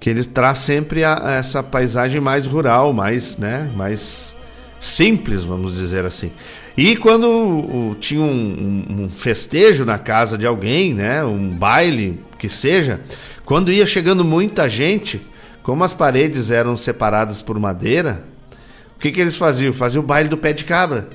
que ele traz sempre essa paisagem mais rural, mais, né? Mais simples, vamos dizer assim. E quando tinha um, um- um festejo na casa de alguém, né, um baile que seja, quando ia chegando muita gente, como as paredes eram separadas por madeira, o que, que eles faziam? Faziam o baile do pé de cabra.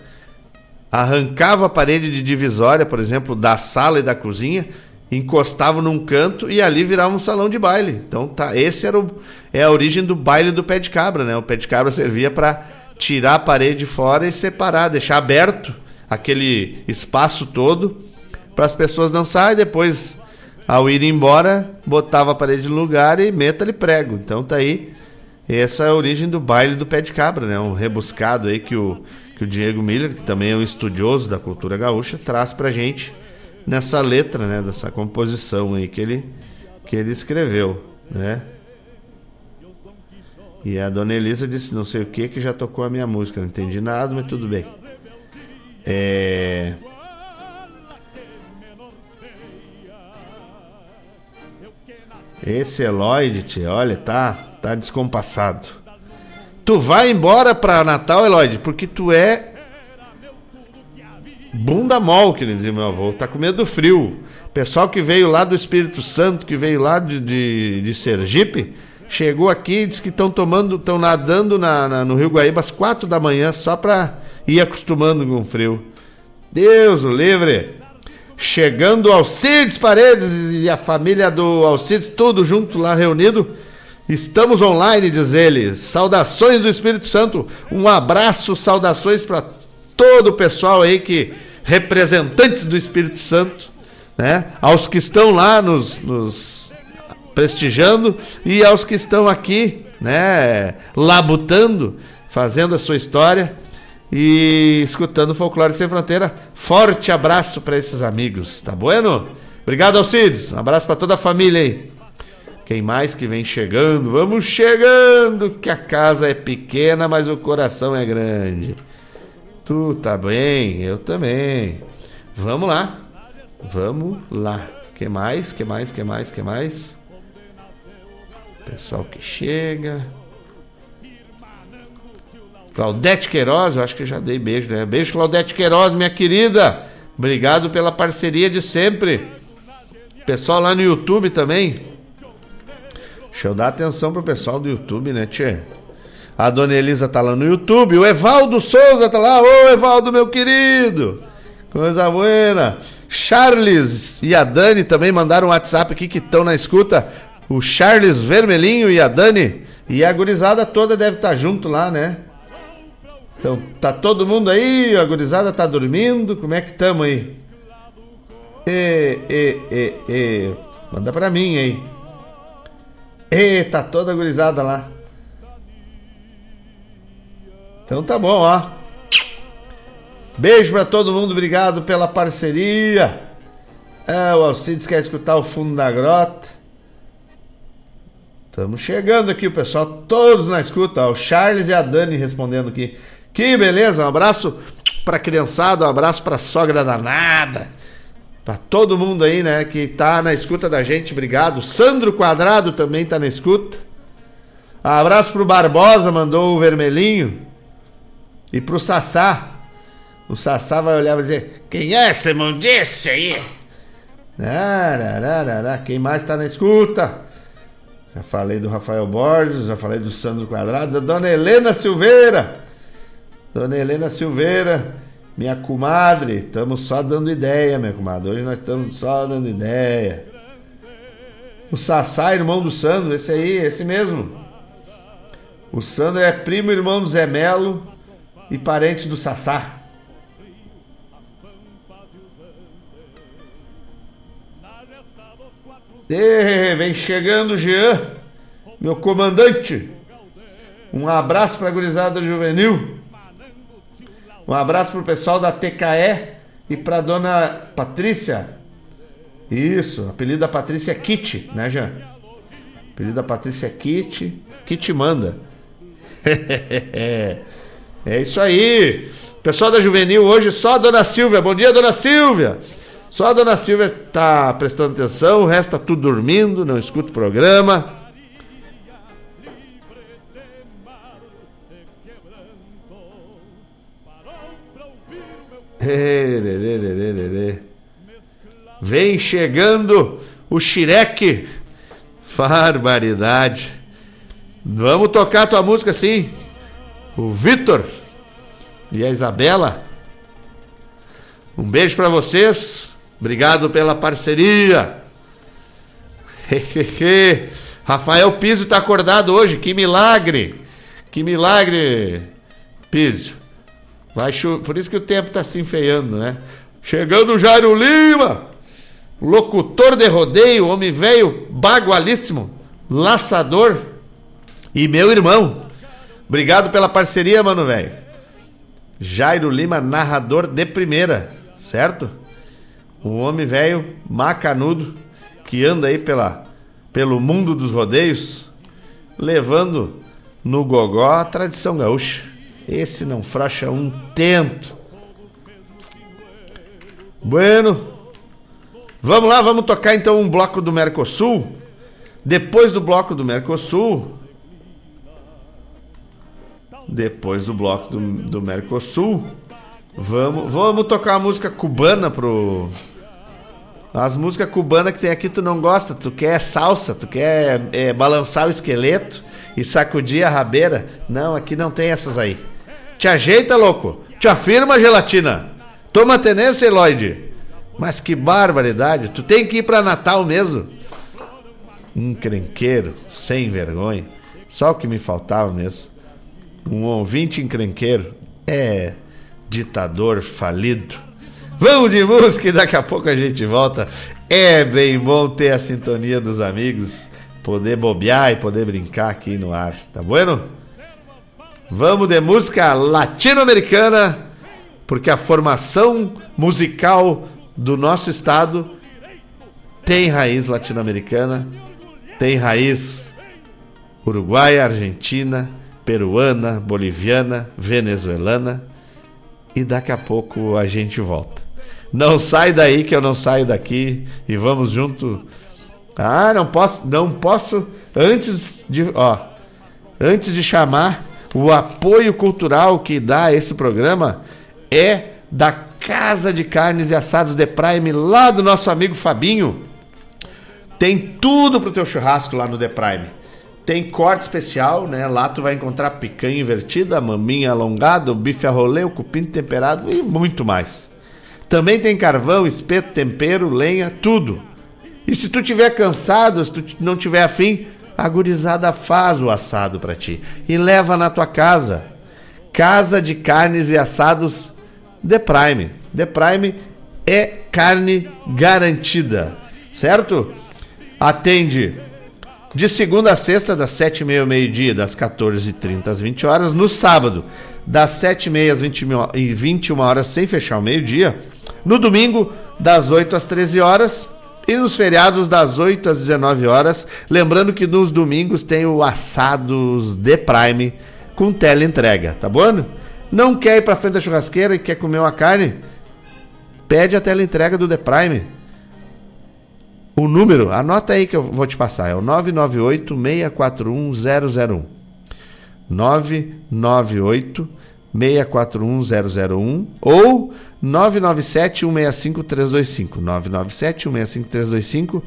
Arrancava a parede de divisória, por exemplo, da sala e da cozinha, encostava num canto e ali virava um salão de baile. Então tá, esse era o, é a origem do baile do pé de cabra, né? O pé de cabra servia para tirar a parede fora e separar, deixar aberto aquele espaço todo para as pessoas dançar e depois ao ir embora botava a parede no lugar e meta-lhe prego. Então tá aí essa é a origem do baile do pé de cabra, né? Um rebuscado aí que o, que o Diego Miller, que também é um estudioso da cultura gaúcha, traz pra gente nessa letra, né? Dessa composição aí que ele, que ele escreveu, né? E a dona Elisa disse não sei o que que já tocou a minha música, não entendi nada, mas tudo bem. É... Esse Eloyd, tia, olha, tá, tá descompassado. Tu vai embora pra Natal, Eloyd, porque tu é bunda mol, que dizia meu avô. Tá com medo do frio. Pessoal que veio lá do Espírito Santo, que veio lá de, de, de Sergipe, chegou aqui disse que estão tomando, estão nadando na, na- no Rio Guaíba às quatro da manhã só pra ir acostumando com o frio. Deus o livre! Chegando Alcides Paredes e a família do Alcides, tudo junto lá reunido. Estamos online, diz ele. Saudações do Espírito Santo. Um abraço, saudações para todo o pessoal aí que representantes do Espírito Santo, né? Aos que estão lá nos, nos prestigiando e aos que estão aqui, né, labutando, fazendo a sua história e escutando Folclore Sem Fronteira. Forte abraço para esses amigos, tá bueno? Obrigado, Alcides. Um abraço para toda a família aí. Quem mais que vem chegando? Vamos chegando, que a casa é pequena, mas o coração é grande. Tu tá bem? Eu também. Vamos lá. Vamos lá. Que mais? Que mais? Que mais? Que mais? Pessoal que chega. Claudete Queiroz, eu acho que já dei beijo, né? Beijo, Claudete Queiroz, minha querida. Obrigado pela parceria de sempre. Pessoal lá no YouTube também. Deixa eu dar atenção pro pessoal do YouTube, né, Tchê? A dona Elisa tá lá no YouTube. O Evaldo Souza tá lá. Ô, Evaldo, meu querido. Coisa buena. Charles e a Dani também mandaram um WhatsApp aqui que estão na escuta. O Charles Vermelhinho e a Dani. E a gurizada toda deve estar junto lá, né? Então, tá todo mundo aí? A gurizada tá dormindo? Como é que tamo aí? E, e, e, e. Manda pra mim aí. E, tá toda a gurizada lá. Então tá bom, ó. Beijo pra todo mundo, obrigado pela parceria. É, o Alcides quer escutar o fundo da grota. Estamos chegando aqui, o pessoal, todos na escuta. O Charles e a Dani respondendo aqui. Que beleza, um abraço pra criançada, um abraço pra sogra danada. Pra todo mundo aí, né, que tá na escuta da gente, obrigado. Sandro Quadrado também tá na escuta. Abraço pro Barbosa, mandou o vermelhinho. E pro Sassá. O Sassá vai olhar e vai dizer: Quem é esse mundice aí? Arararará. Quem mais tá na escuta? Já falei do Rafael Borges, já falei do Sandro Quadrado, da Dona Helena Silveira. Dona Helena Silveira, minha comadre, estamos só dando ideia, minha comadre. Hoje nós estamos só dando ideia. O Sassá, irmão do Sandro, esse aí, esse mesmo. O Sandro é primo irmão do Zé Melo e parente do Sassá. Vem chegando o Jean, meu comandante. Um abraço para a gurizada juvenil. Um abraço pro pessoal da TKE e pra dona Patrícia. Isso, o apelido da Patrícia é Kit, né, Jean? O apelido da Patrícia é Kit. Kit manda. é isso aí. Pessoal da Juvenil hoje, só a dona Silvia. Bom dia, dona Silvia. Só a dona Silvia tá prestando atenção, o resto tá tudo dormindo, não escuta o programa. Vem chegando o Xireque. Barbaridade. Vamos tocar tua música sim. O Vitor e a Isabela. Um beijo para vocês. Obrigado pela parceria. Rafael Piso tá acordado hoje. Que milagre. Que milagre, Piso. Vai. Por isso que o tempo está se enfeiando, né? Chegando o Jairo Lima, locutor de rodeio, homem velho, bagualíssimo, laçador e meu irmão. Obrigado pela parceria, mano velho. Jairo Lima, narrador de primeira, certo? Um homem velho, macanudo, que anda aí pela, pelo mundo dos rodeios, levando no gogó a tradição gaúcha. Esse não fracha um tento. Bueno. Vamos lá, vamos tocar então um bloco do Mercosul. Depois do bloco do Mercosul. Depois do bloco do, do Mercosul. Vamos, vamos tocar uma música cubana pro. As músicas cubanas que tem aqui tu não gosta, tu quer salsa, tu quer é, balançar o esqueleto e sacudir a rabeira. Não, aqui não tem essas aí. Te ajeita, louco. Te afirma, gelatina. Toma tenência, Eloide. Mas que barbaridade. Tu tem que ir para Natal mesmo. Um crenqueiro, sem vergonha. Só o que me faltava mesmo. Um ouvinte encrenqueiro. É ditador falido. Vamos de música e daqui a pouco a gente volta. É bem bom ter a sintonia dos amigos, poder bobear e poder brincar aqui no ar, tá bueno? Vamos de música latino-americana, porque a formação musical do nosso estado tem raiz latino-americana, tem raiz uruguaia, argentina, peruana, boliviana, venezuelana e daqui a pouco a gente volta. Não sai daí que eu não saio daqui e vamos junto. Ah, não posso, não posso antes de, ó, antes de chamar o apoio cultural que dá esse programa é da Casa de Carnes e Assados de Prime, lá do nosso amigo Fabinho. Tem tudo pro teu churrasco lá no The Prime. Tem corte especial, né? Lá tu vai encontrar picanha invertida, maminha alongada, bife a rolê, cupim temperado e muito mais. Também tem carvão, espeto, tempero, lenha, tudo. E se tu tiver cansado, se tu não tiver afim, a gurizada faz o assado para ti e leva na tua casa. Casa de carnes e assados The Prime. The Prime é carne garantida, certo? Atende de segunda a sexta, das 7h30 ao meio-dia, das 14h30 às 20 horas. No sábado, das 7h30 às 20, 21 horas, sem fechar o meio-dia. No domingo, das 8 às 13 horas. E nos feriados, das 8 às 19 horas. Lembrando que nos domingos tem o Assados de Prime com tela entrega, tá bom? Não quer ir pra frente da churrasqueira e quer comer uma carne? pede a tela entrega do The Prime. O número, anota aí que eu vou te passar, é o 998 641 001. 998 641 001 ou 997 165 325. 997 165 325.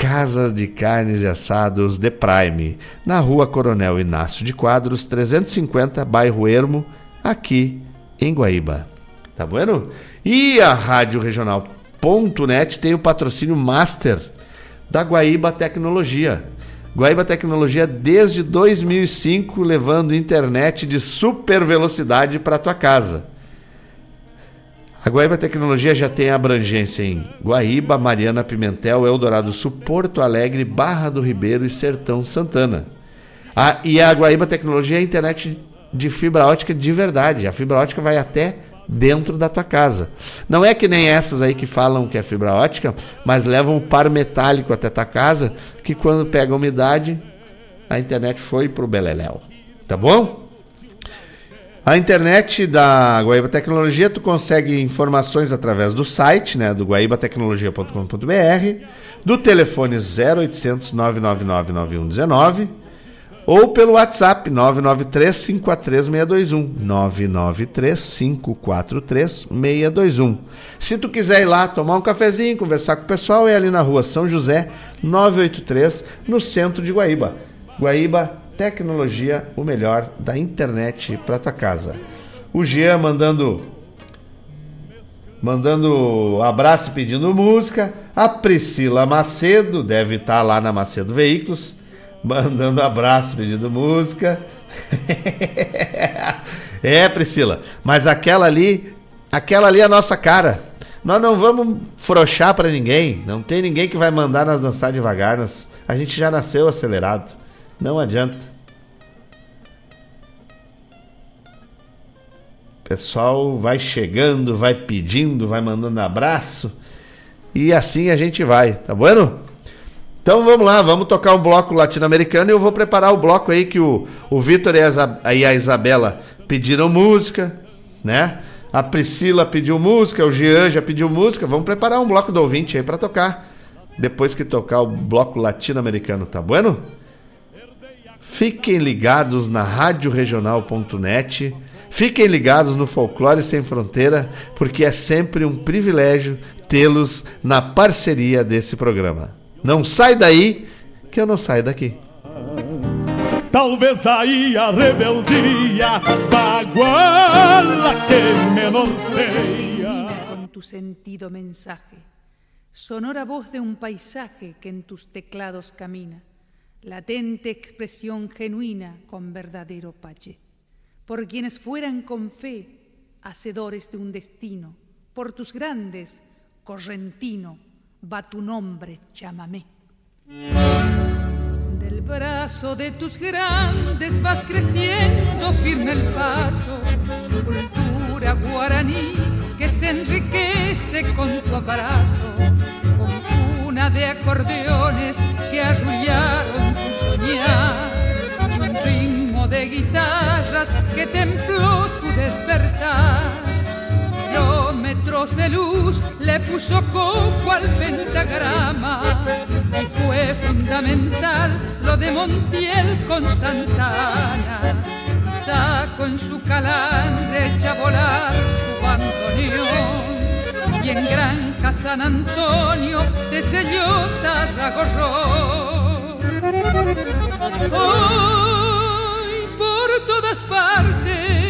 Casas de Carnes e Assados The Prime, na rua Coronel Inácio de Quadros, 350, bairro Ermo, aqui em Guaíba. Tá bueno? E a Rádio Regional.net tem o patrocínio master da Guaíba Tecnologia. Guaíba Tecnologia desde 2005 levando internet de super velocidade para tua casa. A Guaíba Tecnologia já tem abrangência em Guaíba, Mariana Pimentel, Eldorado Sul, Porto Alegre, Barra do Ribeiro e Sertão Santana. A, e a Guaíba Tecnologia é a internet de fibra ótica de verdade. A fibra ótica vai até dentro da tua casa. Não é que nem essas aí que falam que é fibra ótica, mas levam o par metálico até tua casa, que quando pega umidade, a internet foi pro beleléu. Tá bom? A internet da Guaíba Tecnologia, tu consegue informações através do site, né, do guaibatecnologia.com.br, do telefone 0800 999 9119 ou pelo WhatsApp 993 543 621 993 543 621. Se tu quiser ir lá tomar um cafezinho, conversar com o pessoal, é ali na rua São José 983, no centro de Guaíba. Guaíba Tecnologia, o melhor da internet para tua casa. O Jean mandando mandando abraço e pedindo música. A Priscila Macedo deve estar lá na Macedo Veículos, mandando abraço pedindo música. é, Priscila, mas aquela ali, aquela ali é a nossa cara. Nós não vamos frouxar para ninguém. Não tem ninguém que vai mandar nós dançar devagar. Nós, a gente já nasceu acelerado. Não adianta. pessoal vai chegando, vai pedindo, vai mandando abraço. E assim a gente vai, tá bueno? Então vamos lá, vamos tocar um bloco latino-americano e eu vou preparar o bloco aí que o, o Vitor e a, Isabela pediram música, né? A Priscila pediu música, o Jean já pediu música. Vamos preparar um bloco do ouvinte aí para tocar. Depois que tocar o bloco latino-americano, tá bueno? Fiquem ligados na radioregional.net. Fiquem ligados no Folclore Sem Fronteira, porque é sempre um privilégio tê-los na parceria desse programa. Não sai daí, que eu não saio daqui. Talvez daí a rebeldia baguala que me norteia. Con tu sentido mensaje, sonora voz de un paisaje que en tus teclados camina, latente expresión genuina con verdadero pache. Por quienes fueran con fe hacedores de un destino, por tus grandes, correntino, va tu nombre, chamamé. Del brazo de tus grandes vas creciendo firme el paso, cultura guaraní que se enriquece con tu abrazo, con cuna de acordeones que arrullaron tu soñar, y un ritmo de guitarras que templó tu despertar kilómetros de luz le puso coco al pentagrama. Y fue fundamental lo de Montiel con Santana. Sacó en su calandre echa a volar su bandoneón. Y en Gran San Antonio de sellota Hoy por todas partes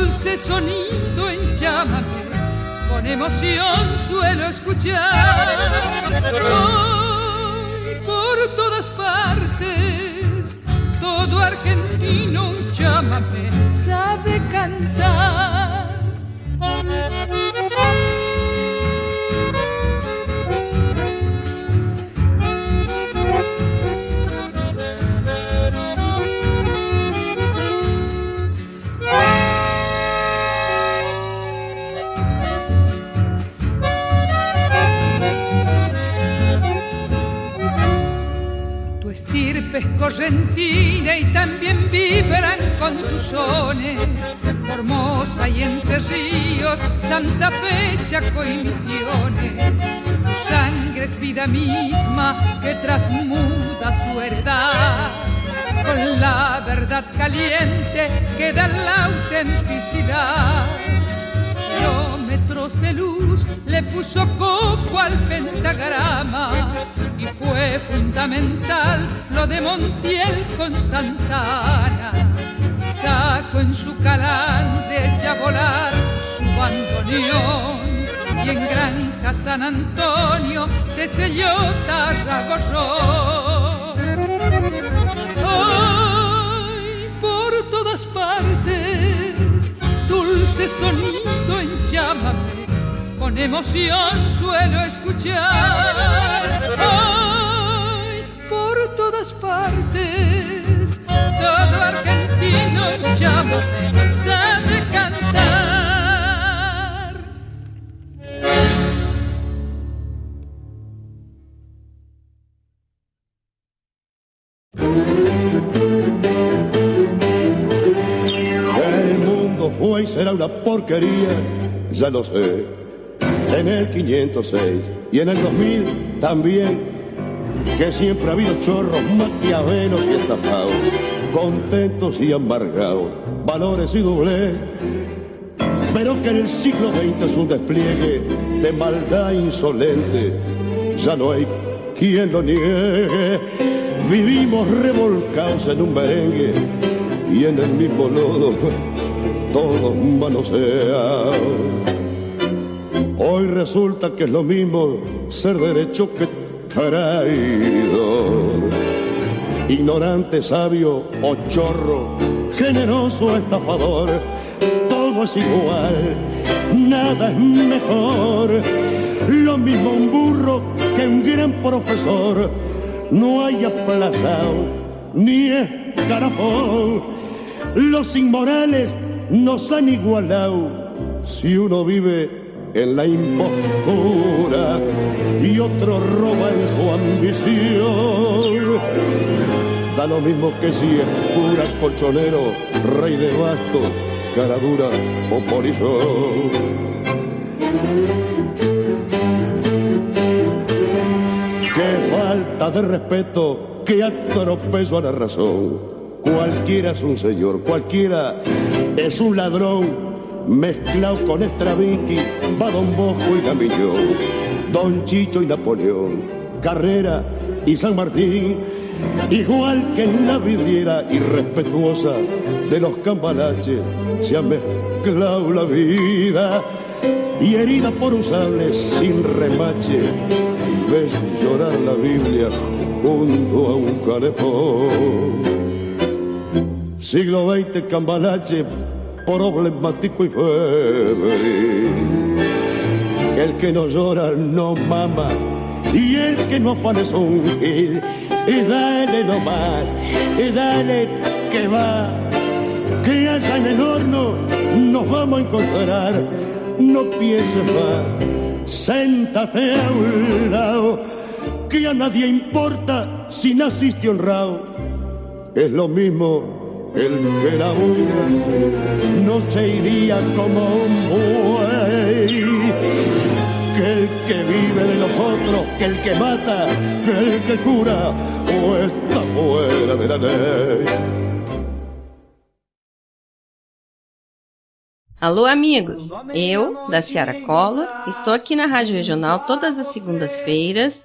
dulce sonido en llámame, con emoción suelo escuchar. Hoy por todas partes, todo argentino un llámame sabe cantar. Santa Fe, Chaco y Misiones. Tu sangre es vida misma que trasmuda su heredad. Con la verdad caliente que da la autenticidad kilómetros de luz le puso coco al pentagrama y fue fundamental lo de Montiel con Santana. Y sacó en su calán de echa a volar su y en Granja San Antonio de selló Tarragorrón. Ay, por todas partes dulce sonido en llámame, con emoción suelo escuchar. Ay, por todas partes, todo argentino en llámame, sabe porquería, ya lo sé. En el 506 y en el 2000 también, que siempre ha habido chorros, maquiavelos y estafados, contentos y amargados, valores y doblez. Pero que en el siglo XX es un despliegue de maldad insolente, ya no hay quien lo niegue. Vivimos revolcados en un merengue y en el mismo lodo todos manosean. Hoy resulta que es lo mismo ser derecho que traído. Ignorante, sabio o chorro, generoso, estafador, todo es igual, nada es mejor. Lo mismo un burro que un gran profesor, no hay aplazado ni escarafón. Los inmorales nos han igualado si uno vive en la impostura y otro roba en su ambición. Da lo mismo que si es pura colchonero, rey de bastos, cara dura o polizón. Qué falta de respeto, qué atropello a la razón. Cualquiera es un señor, cualquiera es un ladrón mezclado con Stravinsky, va Don Bosco y Gamillón, Don Chicho y Napoleón, Carrera y San Martín, igual que en la vidriera irrespetuosa de los cambalaches, se ha mezclado la vida y herida por usarle sin remache, ves llorar la Biblia junto a un calefón. Siglo XX, cambalache, problemático y febril. El que no llora no mama y el que no afana es un gil. Y dale nomás, y dale que va, que allá en el horno nos vamos a encontrar. No pienses más, séntate a un lado, que a nadie importa si naciste honrado. Es lo mismo el que labura noche y día como un buey. Que el que vive de los otros, que el que mata, que el que cura o está fuera de la ley. Alô, amigos! Eu, da Ciara Collor, estou aqui na Rádio Regional todas as segundas-feiras,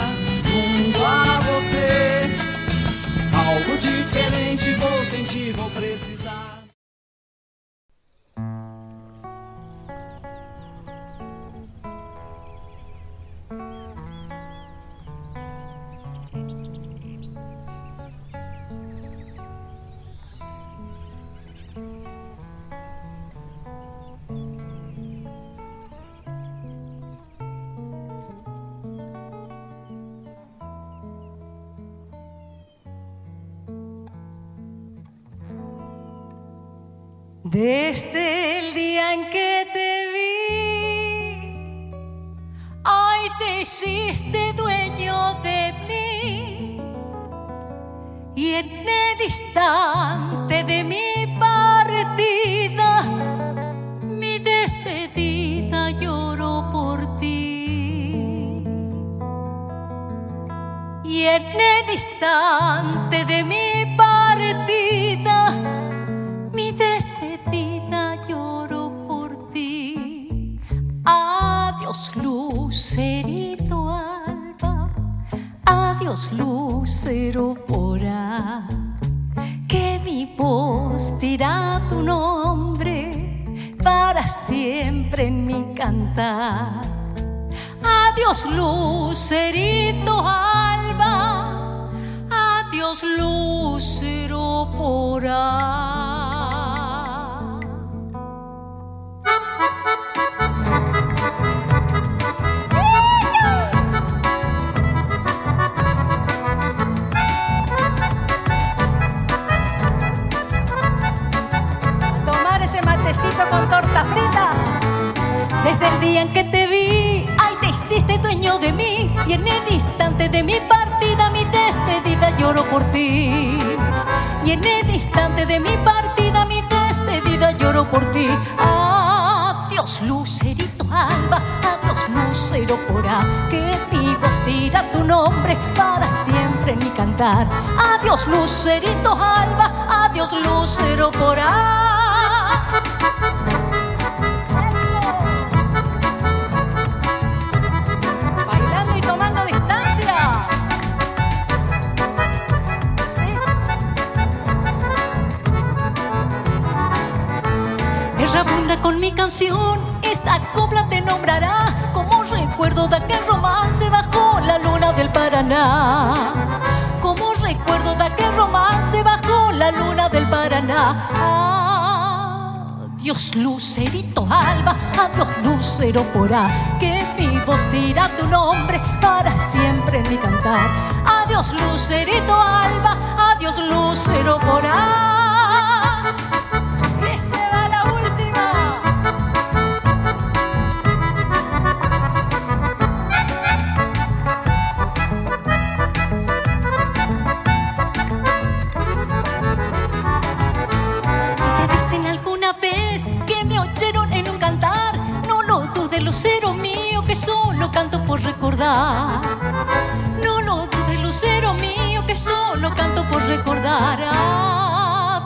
Vou sentir, Desde el día en que te vi, ay, te hiciste dueño de mí. Y en el instante de mi partida, mi despedida lloro por ti. Y en el instante de mi partida, Adiós, lucero porá. Que mi voz dirá tu nombre para siempre en mi cantar. Adiós, lucerito alba. Adiós, lucero porá. Matecito con torta frita. Desde el día en que te vi, ay, te hiciste dueño de mí. Y en el instante de mi partida, mi despedida lloro por ti. Y en el instante de mi partida, mi despedida lloro por ti. Adiós, lucerito alba, adiós, lucero porá. Que mi voz dirá tu nombre para siempre en mi cantar. Adiós, lucerito alba, adiós, lucero porá. Con mi canción, esta copla te nombrará como recuerdo de aquel romance bajo la luna del Paraná. Como recuerdo de aquel romance bajo la luna del Paraná. Adiós, lucerito alba, adiós, lucero porá. Que mi voz dirá tu nombre para siempre en mi cantar. Adiós, lucerito alba, adiós, lucero porá. Por recordar.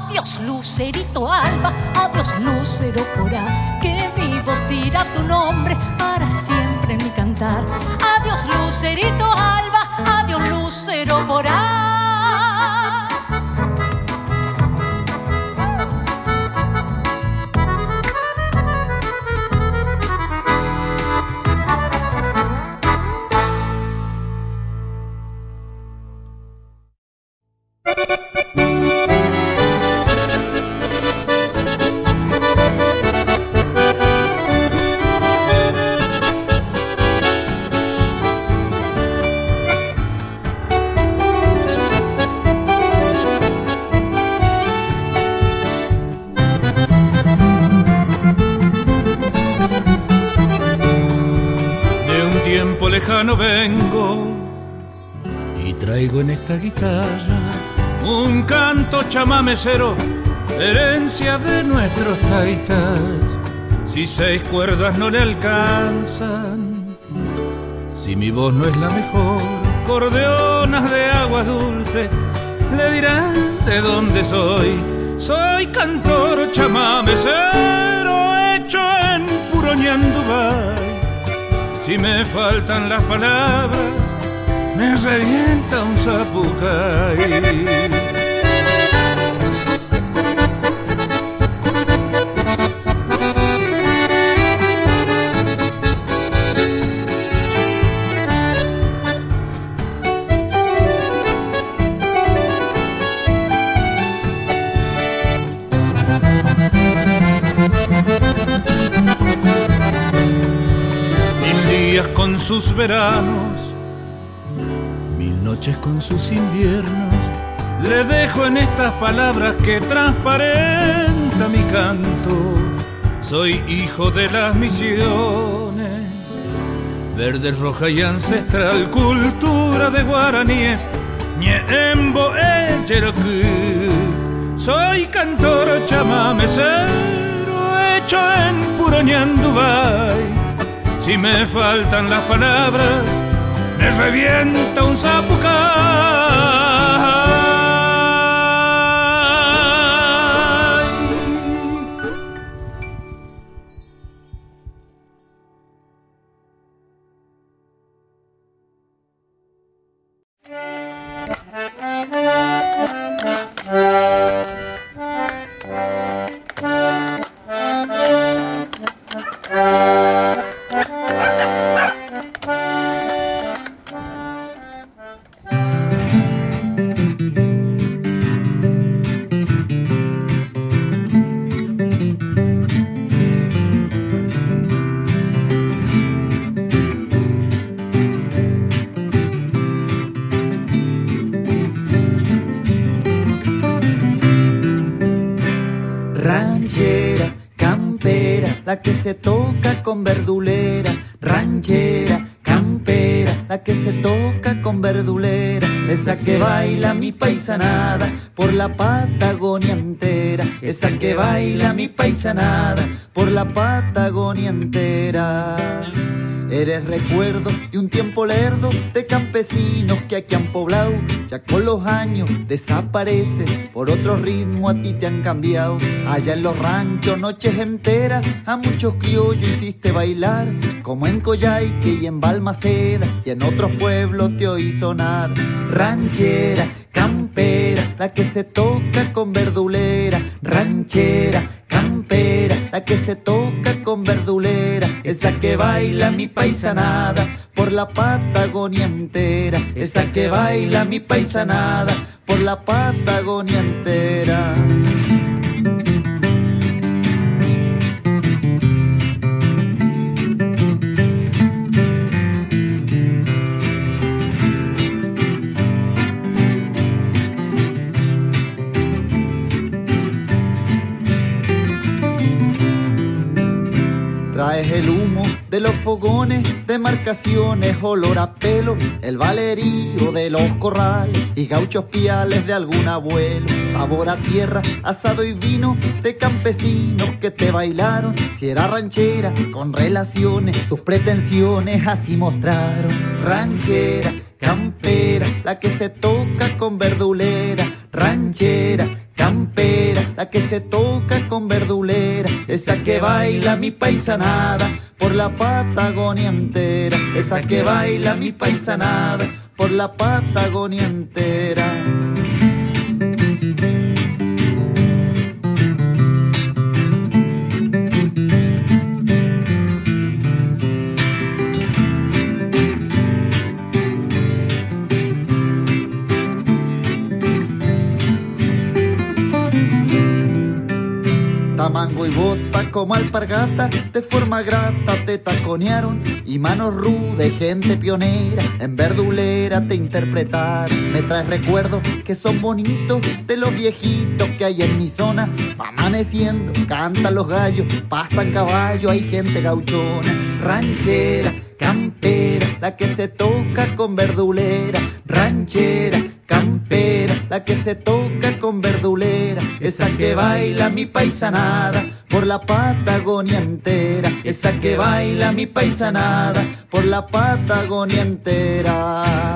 Adiós, lucerito alba, adiós, lucero porá, que mi voz dirá tu nombre para siempre en mi cantar. Adiós, lucerito alba, adiós, lucero porá. Esta guitarra un canto chamamecero, herencia de nuestros taitas. Si seis cuerdas no le alcanzan, si mi voz no es la mejor, cordeonas de aguas dulces le dirán de dónde soy. Soy cantor chamamecero hecho en puro ñandubay. Si me faltan las palabras, me revienta un Chapucay. sus veranos con sus inviernos. Le dejo en estas palabras que transparenten canta mi canto. Soy hijo de las misiones, verde, roja y ancestral, cultura de guaraníes, ñembo en Cherokee. Soy cantor chamamecero, hecho en puro ñandubay. Si me faltan las palabras, me revienta un zapucay. Que se toca con verdulera. Ranchera, campera, la que se toca con verdulera. Esa que baila mi paisanada por la Patagonia entera. Esa que baila mi paisanada por la Patagonia entera. Eres recuerdo de un tiempo lerdo de campesinos que aquí han poblado. Ya con los años desaparece, por otro ritmo a ti te han cambiado. Allá en los ranchos, noches enteras, a muchos criollos hiciste bailar. Como en Coyhaique y en Balmaceda y en otros pueblos te oí sonar. Ranchera, campera, la que se toca con verdulera. Ranchera, campera, la que se toca con verdulera. Esa que baila mi paisanada por la Patagonia entera. Esa que baila mi paisanada por la Patagonia entera. Traes el humo de los fogones, demarcaciones, olor a pelo, el valerío de los corrales y gauchos piales de algún abuelo. Sabor a tierra, asado y vino de campesinos que te bailaron. Si era ranchera, con relaciones, sus pretensiones así mostraron. Ranchera, campera, la que se toca con verdulera. Ranchera, campera, la que se toca con verdulera, esa que baila mi paisanada por la Patagonia entera, esa que baila mi paisanada por la Patagonia entera. Tamango y bota como alpargata, de forma grata te taconearon y manos rudes, gente pionera, en verdulera te interpretaron. Me traes recuerdos que son bonitos de los viejitos que hay en mi zona. Amaneciendo, cantan los gallos, pastan caballo, hay gente gauchona, ranchera, campera, la que se toca con verdulera, ranchera, campera, la que se toca con verdulera, esa que baila mi paisanada por la Patagonia entera, esa que baila mi paisanada por la Patagonia entera.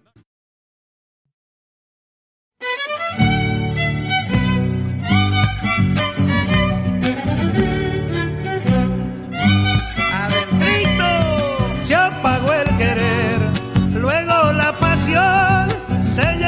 Señor.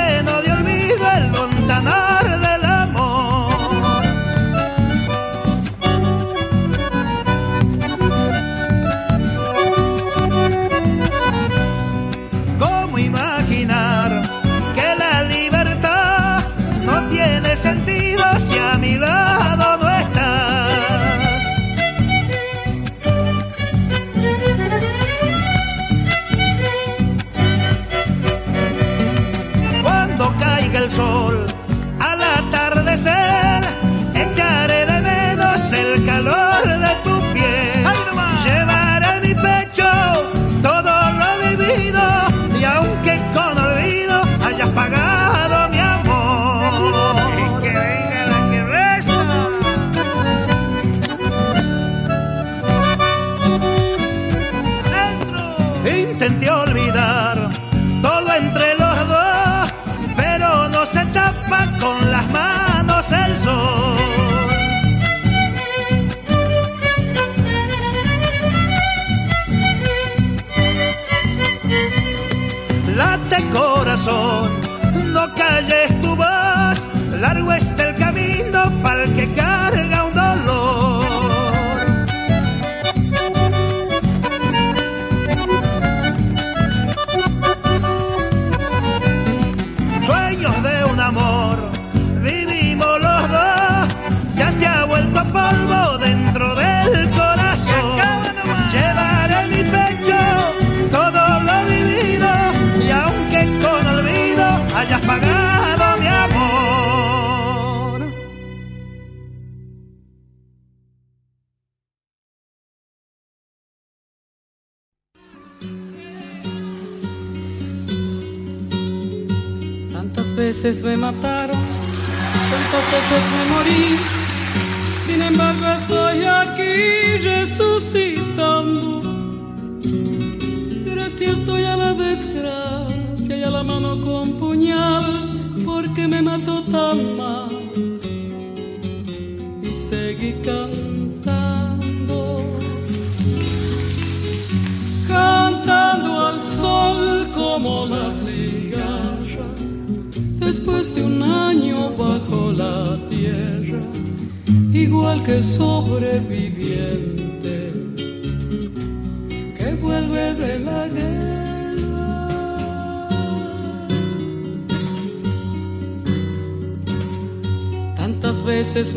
swyma ptaka.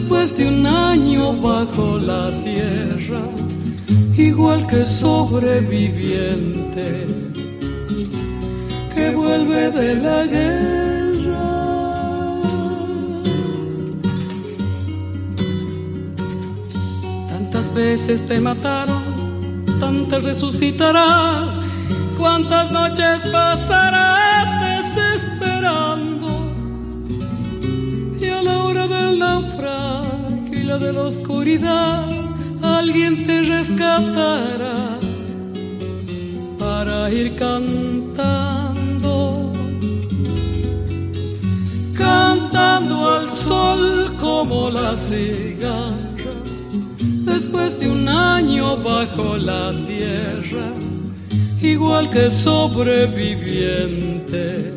Después de un año bajo la tierra, igual que sobreviviente que vuelve de la guerra. Tantas veces te mataron, tantas resucitarás, cuántas noches pasarás de la oscuridad, alguien te rescatará para ir cantando, cantando al sol como la cigarra, después de un año bajo la tierra, igual que sobreviviente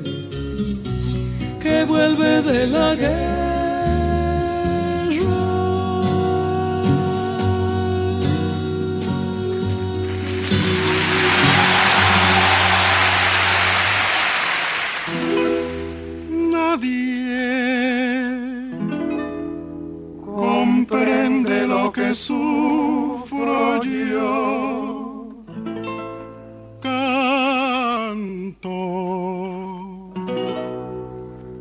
que vuelve de la guerra. Sufro yo. Canto,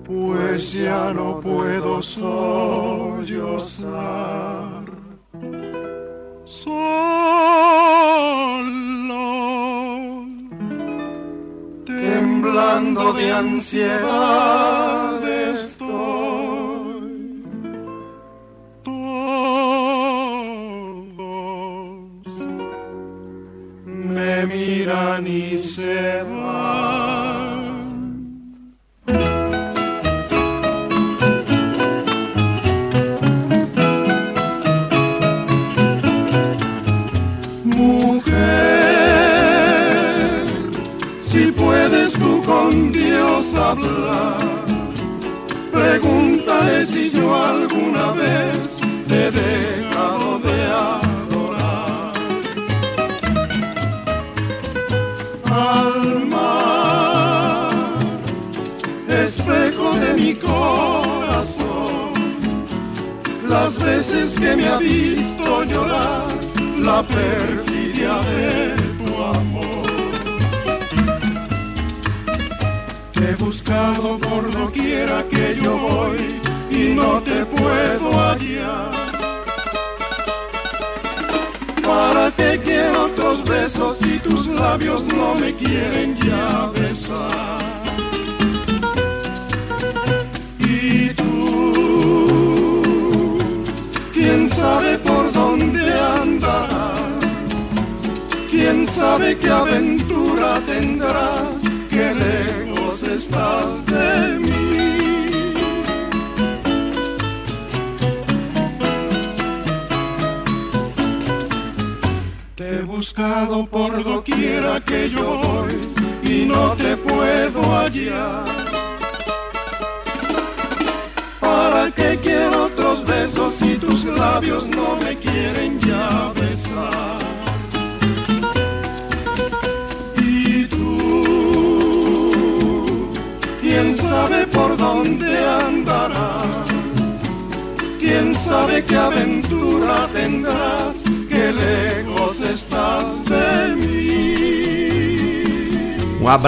pues ya no puedo sollozar. Solo temblando de ansiedad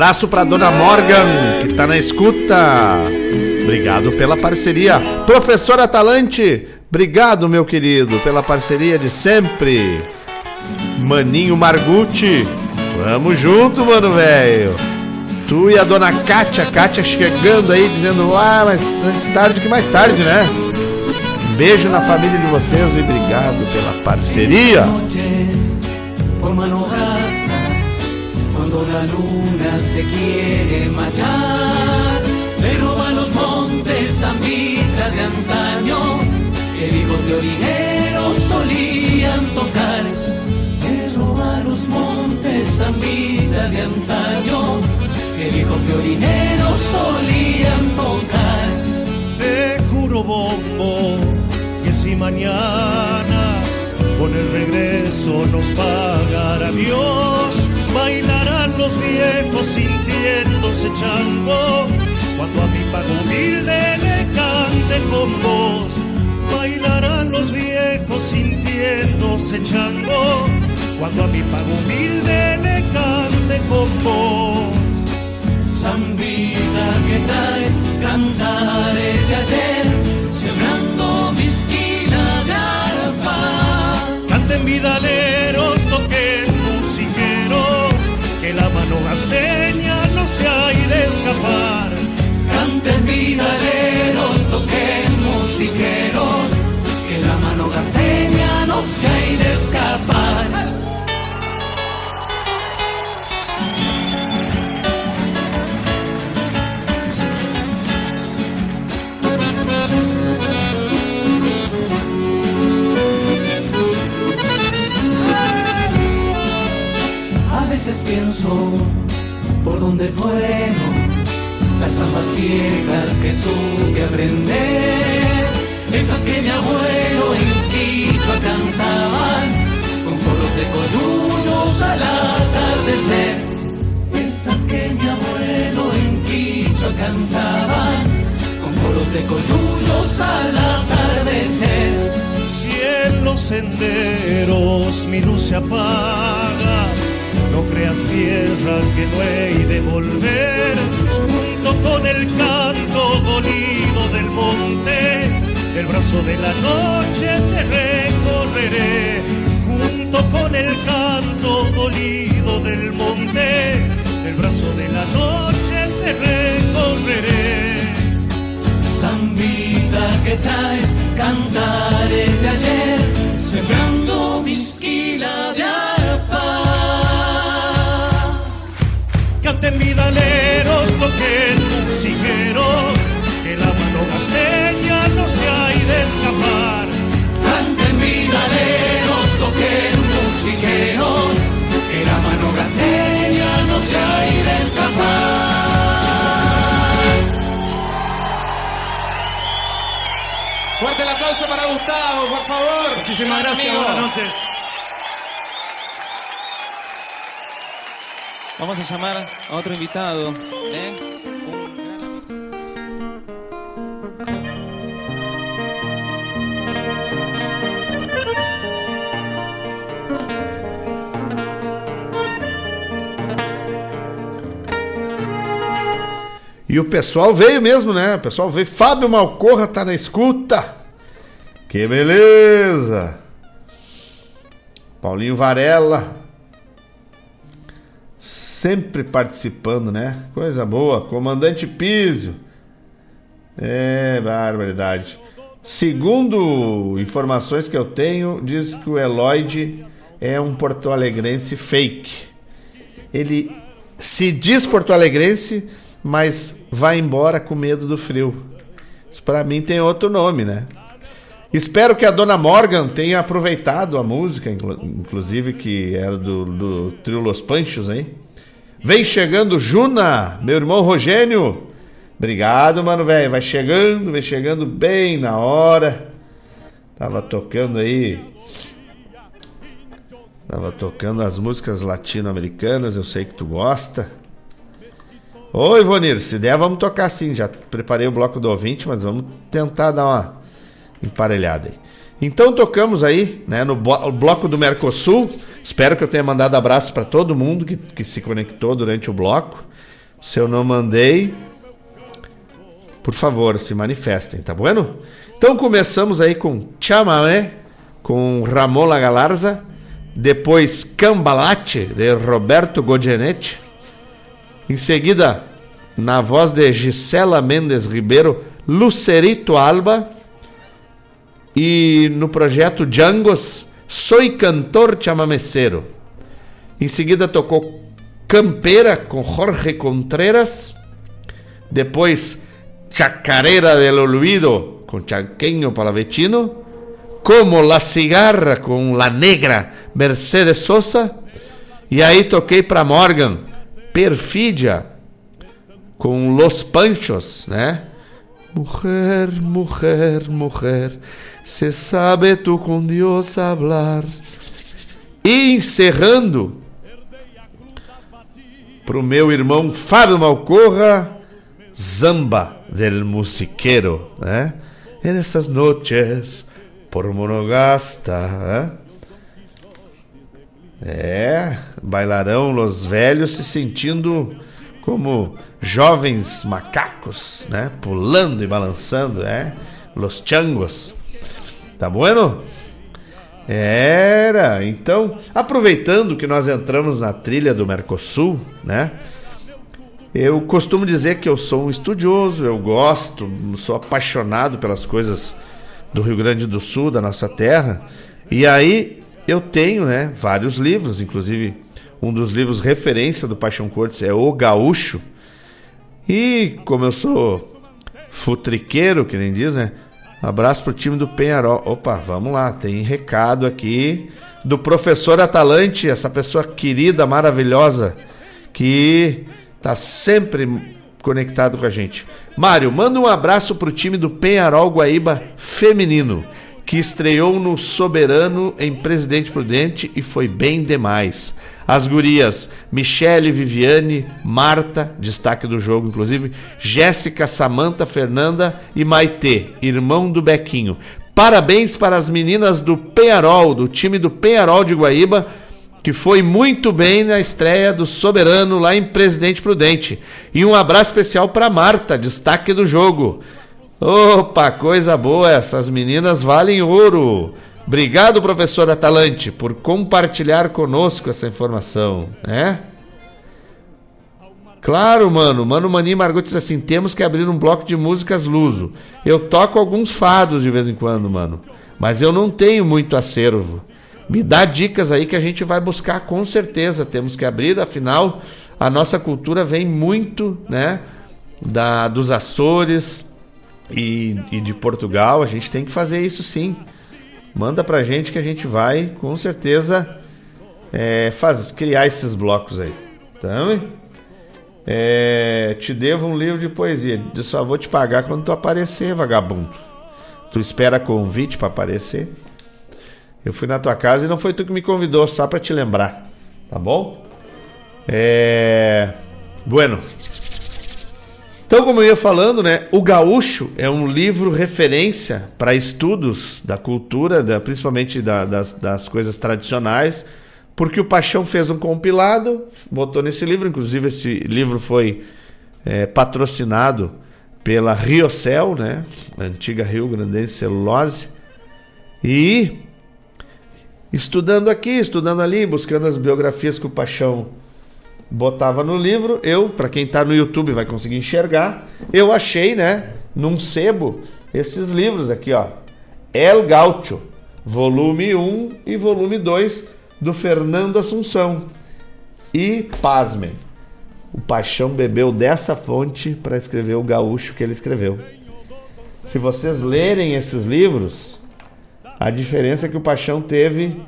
abraço pra dona Morgan, que tá na escuta. Obrigado pela parceria. Professor Atalante, obrigado, meu querido, pela parceria de sempre. Maninho Margutti, vamos junto, mano velho. Tu e a dona Kátia, Kátia chegando aí dizendo, ah, mas antes tarde que mais tarde, né? Beijo na família de vocês e obrigado pela parceria. Se quiere marchar, me roban los montes zambita de antaño, que hijos de orineros solían tocar. Me roban los montes zambita de antaño, que hijos de orineros solían tocar. Te juro, bombo, que si mañana con el regreso nos pagará Dios, bailarán los viejos sintiéndose chango, cuando a mi pago humilde le cante con voz. Bailarán los viejos sintiéndose chango, cuando a mi pago humilde le cante con voz. Zambita que traes cantares de ayer, sembrando mi esquina de arpa. Canten vidaleros, que la mano gasteña no se ha de escapar. Canten vidaleros, toquen musiqueros, que la mano gasteña no se ha de escapar. Pienso por dónde fueron las zambas viejas que supe aprender, esas que mi abuelo en Quito cantaban con coros de coyunos al atardecer, esas que mi abuelo en Quito cantaban con coros de coyunos al atardecer. Si en senderos mi luz se apaga, no creas tierra que no he de volver, junto con el canto dolido del monte, el brazo de la noche te recorreré, junto con el canto dolido del monte, el brazo de la noche te recorreré. Zambita que traes cantares de ayer, sembrando mi esquila de arpa. Canten vidaleros, toquen musiqueros, que la mano gasteña no se ha de escapar. Canten vidaleros, toquen musiqueros, que la mano gasteña no se ha de escapar. Fuerte el aplauso para Gustavo, por favor. Muchísimas gracias, buenas noches. Vamos a llamar a otro invitado. ¿eh? E o pessoal veio mesmo, né? O pessoal veio. Fábio Malcorra tá na escuta. Que beleza! Paulinho Varela. Sempre participando, né? Coisa boa. Comandante Písio. É, barbaridade. Segundo informações que eu tenho, diz que o Eloyd é um porto-alegrense fake. Ele se diz porto-alegrense, mas vai embora com medo do frio. Isso para mim tem outro nome, né? Espero que a dona Morgan tenha aproveitado a música, inclusive que era do, do trio Los Panchos, hein? Vem chegando Juna, meu irmão Rogênio. Obrigado, mano, velho. Vai chegando, vem chegando bem na hora. Tava tocando aí. Tava tocando as músicas latino-americanas, eu sei que tu gosta. Oi, Vonir, se der, vamos tocar sim. Já preparei o bloco do ouvinte, mas vamos tentar dar uma emparelhada aí. Então tocamos aí, né, no bloco do Mercosul. Espero que eu tenha mandado abraço para todo mundo que, que se conectou durante o bloco. Se eu não mandei, por favor, se manifestem, tá bueno? Então começamos aí com Chamamé, com Ramon Galarza, depois Cambalate, de Roberto Gogenetti. Em seguida, na voz de Gisela Mendes Ribeiro, Lucerito Alba e no projeto Djangos, Soy Cantor Chamamecero. Em seguida tocou Campeira com Jorge Contreras. Depois Chacarera del Olvido com Chanqueño Palavecino. Como La Cigarra com La Negra Mercedes Sosa. E aí toquei para Morgan Perfídia com Los Panchos, né? Mujer, mujer, mujer, se sabe tu com Deus hablar. E encerrando pro meu irmão Fábio Malcorra, Zamba del Musiquero, né? En essas noches por Monogasta, né? É, bailarão los velhos se sentindo como jovens macacos, né? Pulando e balançando, né? Los changos. Tá bueno? Era. Então, aproveitando que nós entramos na trilha do Mercosul, né? Eu costumo dizer que eu sou um estudioso, eu gosto, sou apaixonado pelas coisas do Rio Grande do Sul, da nossa terra. E aí eu tenho, né, vários livros, inclusive um dos livros referência do Paixão Cortes é O Gaúcho. E como eu sou futriqueiro, que nem diz, né? Abraço pro time do Penharol. Opa, vamos lá, tem recado aqui do professor Atalante, essa pessoa querida, maravilhosa, que tá sempre conectado com a gente. Mário, manda um abraço pro time do Penharol Guaíba feminino que estreou no Soberano em Presidente Prudente e foi bem demais. As gurias Michele, Viviane, Marta, destaque do jogo inclusive, Jéssica, Samanta, Fernanda e Maitê, irmão do Bequinho. Parabéns para as meninas do Penharol, do time do Penharol de Guaíba, que foi muito bem na estreia do Soberano lá em Presidente Prudente. E um abraço especial para Marta, destaque do jogo. Opa, coisa boa, essas meninas valem ouro. Obrigado, professor Atalante, por compartilhar conosco essa informação, né? Claro, mano. Mano Mani Margot diz assim: temos que abrir um bloco de músicas luso. Eu toco alguns fados de vez em quando, mano. Mas eu não tenho muito acervo. Me dá dicas aí que a gente vai buscar com certeza. Temos que abrir, afinal, a nossa cultura vem muito, né? Da, dos Açores, e, e de Portugal, a gente tem que fazer isso sim. Manda pra gente que a gente vai, com certeza, é, faz, criar esses blocos aí. Tá? É, te devo um livro de poesia. Eu só vou te pagar quando tu aparecer, vagabundo. Tu espera convite para aparecer. Eu fui na tua casa e não foi tu que me convidou, só para te lembrar. Tá bom? É. Bueno. Então, como eu ia falando, né, o Gaúcho é um livro referência para estudos da cultura, da, principalmente da, das, das coisas tradicionais, porque o Paixão fez um compilado, botou nesse livro, inclusive esse livro foi é, patrocinado pela Riocel, né? Antiga Rio Grandense Celulose. E estudando aqui, estudando ali, buscando as biografias que o Paixão botava no livro. Eu, para quem está no YouTube vai conseguir enxergar, eu achei, né, num sebo esses livros aqui, ó. El Gaucho, volume 1 e volume 2 do Fernando Assunção. E pasmem, o Paixão bebeu dessa fonte para escrever o gaúcho que ele escreveu. Se vocês lerem esses livros, a diferença que o Paixão teve,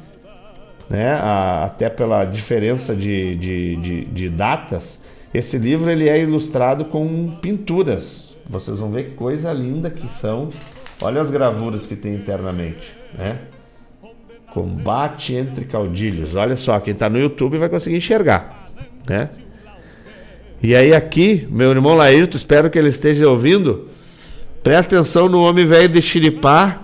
né, a- até pela diferença de, de, de, de datas, esse livro ele é ilustrado com pinturas. Vocês vão ver que coisa linda que são. Olha as gravuras que tem internamente, né? Combate entre caudilhos. Olha só, quem está no YouTube vai conseguir enxergar, né? E aí aqui, meu irmão Laírto, espero que ele esteja ouvindo. Presta atenção no homem velho de Xiripá.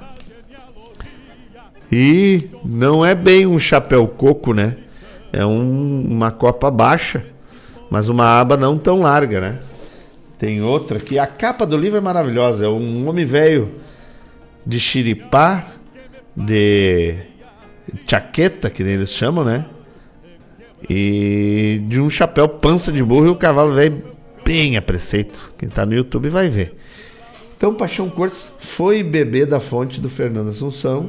E não é bem um chapéu coco, né? É um- uma copa baixa, mas uma aba não tão larga, né? Tem outra que a capa do livro é maravilhosa. É um homem velho de Xiripá, de chaqueta, que eles chamam, né? E de um chapéu pança de burro e o cavalo velho bem a preceito. Quem tá no YouTube vai ver. Então, Paixão Cortes foi bebê da fonte do Fernando Assunção.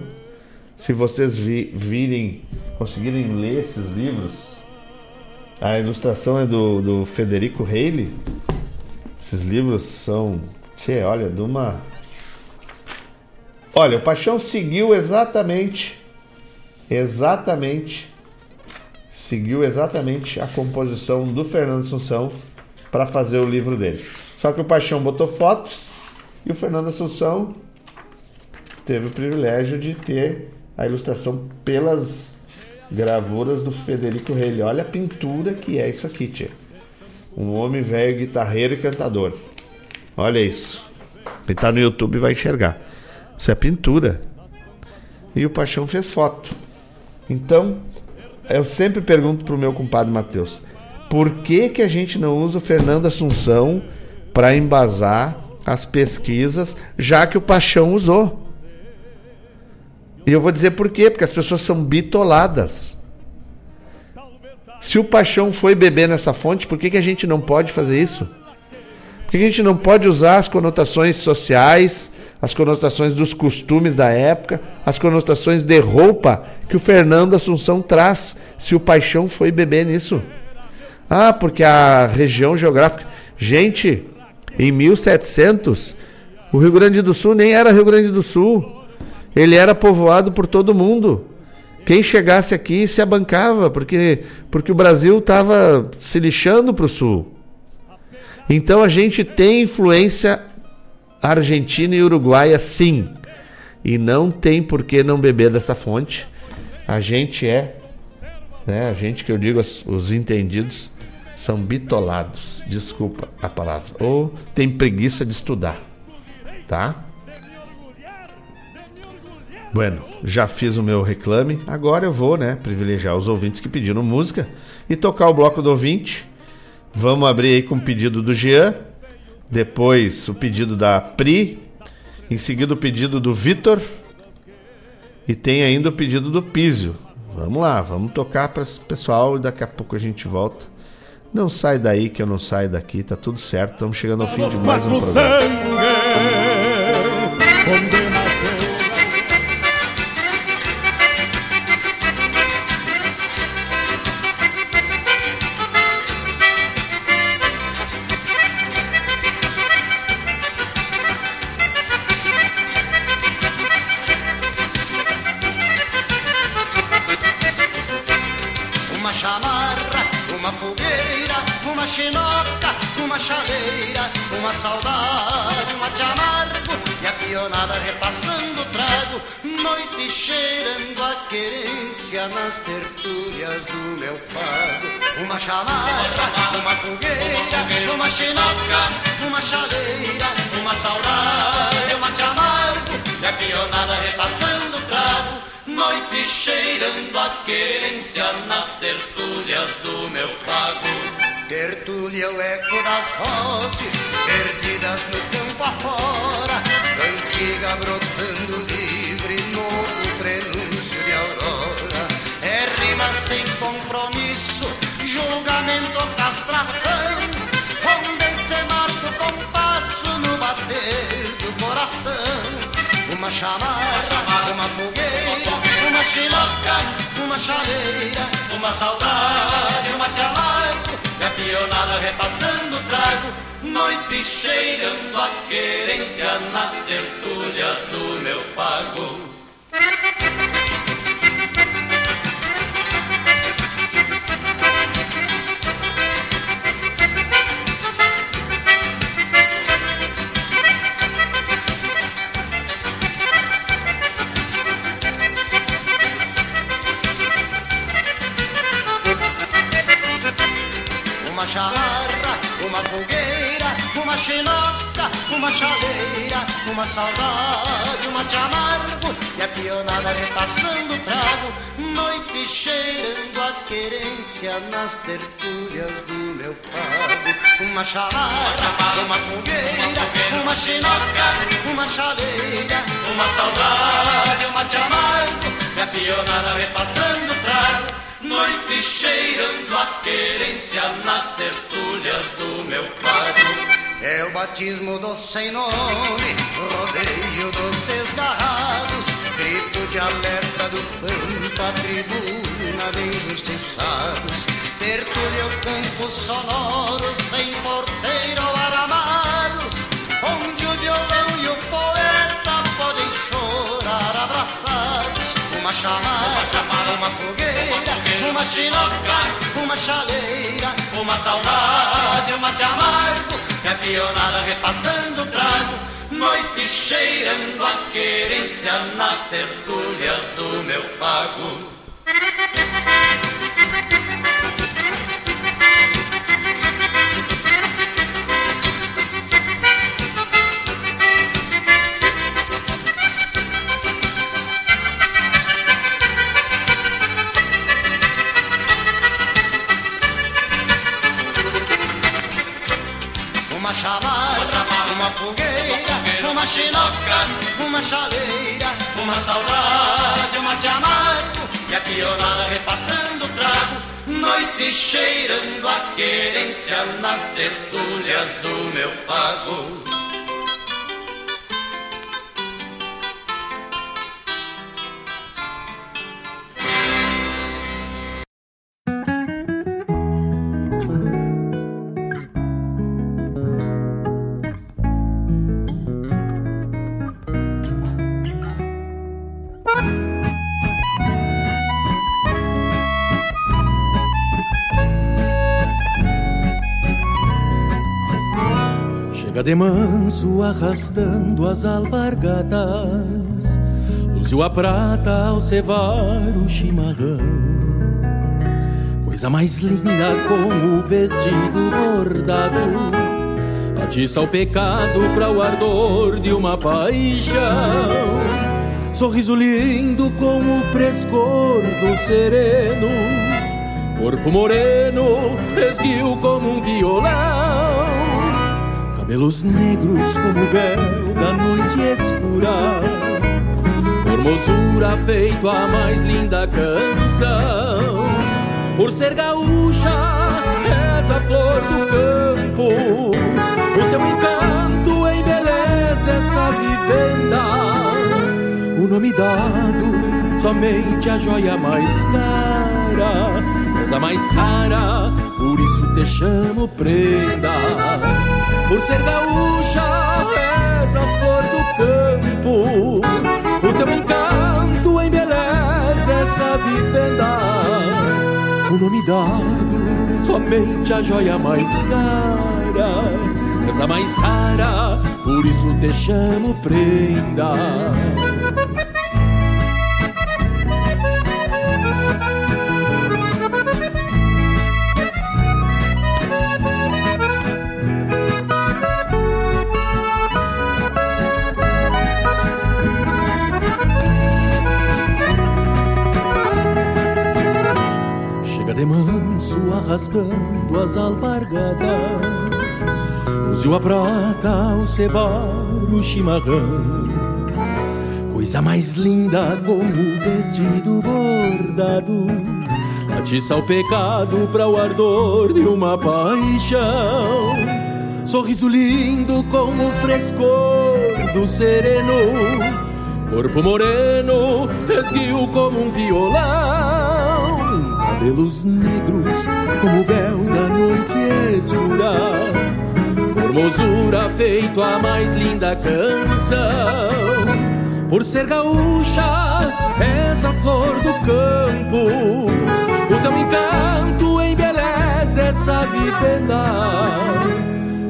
Se vocês vi- virem, conseguirem ler esses livros, a ilustração é do, do Federico Reilly. Esses livros são, tchê, olha, de uma. Olha, o Paixão seguiu exatamente, exatamente, seguiu exatamente a composição do Fernando Assunção para fazer o livro dele. Só que o Paixão botou fotos e o Fernando Assunção teve o privilégio de ter a ilustração pelas gravuras do Federico Reilly. Olha a pintura que é isso aqui, tia. Um homem velho, guitarreiro e cantador. Olha isso. Quem tá no YouTube vai enxergar. Isso é pintura. E o Paixão fez foto. Então, eu sempre pergunto pro meu compadre Matheus, por que que a gente não usa o Fernando Assunção para embasar as pesquisas, já que o Paixão usou? E eu vou dizer por quê, porque as pessoas são bitoladas. Se o Paixão foi beber nessa fonte, por que, que a gente não pode fazer isso? Por que, que a gente não pode usar as conotações sociais, as conotações dos costumes da época, as conotações de roupa que o Fernando Assunção traz, se o Paixão foi beber nisso? Ah, porque a região geográfica. Gente, em 1700, o Rio Grande do Sul nem era Rio Grande do Sul. Ele era povoado por todo mundo. Quem chegasse aqui se abancava, porque, porque o Brasil estava se lixando para o sul. Então a gente tem influência argentina e uruguaia, sim. E não tem por que não beber dessa fonte. A gente é, né, a gente que eu digo, os entendidos, são bitolados. Desculpa a palavra. Ou tem preguiça de estudar. Tá? Bueno, já fiz o meu reclame. Agora eu vou, né, privilegiar os ouvintes que pediram música e tocar o bloco do ouvinte. Vamos abrir aí com o pedido do Jean, depois o pedido da Pri, em seguida o pedido do Vitor e tem ainda o pedido do Písio. Vamos lá, vamos tocar para esse pessoal e daqui a pouco a gente volta. Não sai daí que eu não saio daqui, tá tudo certo. Estamos chegando ao fim de mais um programa. Vozes perdidas no campo afora, cantiga brotando livre, novo prenúncio de aurora. É rima sem compromisso, julgamento ou castração, onde se marca o compasso no bater do coração. Uma chamada, uma fogueira, uma chinoca, uma chaleira, uma saudade, uma chamarco, e a pionada repassando trago, noite cheirando a querência nas tertúlias do meu pago. Uma saudade, uma chamargo e a pionada repassando o trago, noite cheirando a querência nas tertúlias do meu pago. Uma chamarra, uma fogueira, uma chinoca, uma chaleira, uma saudade, uma chamargo e a pionada repassando o trago. Noite cheirando a querência nas tertúlias do meu pago. É o batismo do sem nome, rodeio dos desgarrados, grito de alerta do pampa, tribuna de injustiçados. Tertúlia o campo sonoro, sem porteiro ou aramados, onde o violão e o poeta podem chorar abraçados. Uma chamada, uma fogueira, uma chinoca, uma chaleira, uma saudade, uma de amargo, a pionada repassando o trago, noite cheirando a querência nas tertúlias do meu pago. Fogueira, uma chinoca, uma chaleira, uma saudade, uma de amargo, e a pionada repassando o trago, noite cheirando a querência nas tertúlias do meu pago. De manso arrastando as alpargatas. Luziu a prata ao cevar o chimarrão. Coisa mais linda com o vestido bordado. Atiça o pecado para o ardor de uma paixão. Sorriso lindo com o frescor do sereno. Corpo moreno, esguio como um violão Cabelos negros como o véu da noite escura. Formosura feito a mais linda canção. Por ser gaúcha, és a flor do campo. O teu encanto embeleza essa vivenda. O nome dado, somente a joia mais cara. És a mais rara, por isso te chamo prenda por ser gaúcha, és a flor do campo. O teu encanto embeleza essa vivenda. O nome dado, somente a joia mais cara. És a mais rara, por isso te chamo prenda. Rasgando as alpargadas. Usiu a prata, o cevar, o chimarrão. Coisa mais linda como o vestido bordado. Atiça o pecado para o ardor de uma paixão. Sorriso lindo com o frescor do sereno. Corpo moreno, esguio como um violão. Cabelos negros como o véu da noite escura. Formosura feito a mais linda canção. Por ser gaúcha, és a flor do campo. O teu encanto embeleza essa vivenda.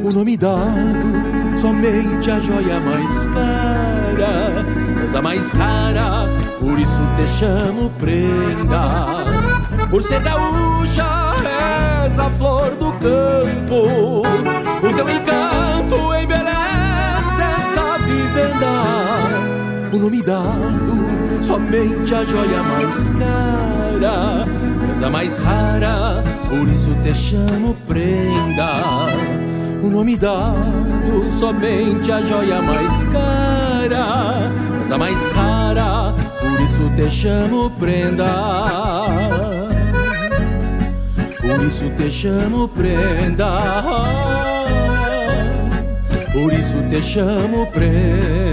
O nome dado, somente a joia mais cara. És a mais rara, por isso te chamo prenda. Por ser gaúcha, és a flor do campo. O teu encanto embeleza essa vivenda o nome dado, somente a joia mais cara, coisa mais rara, por isso te chamo prenda. O nome dado, somente a joia mais cara, coisa mais rara, por isso te chamo prenda. Por isso te chamo prenda. Por isso te chamo prenda.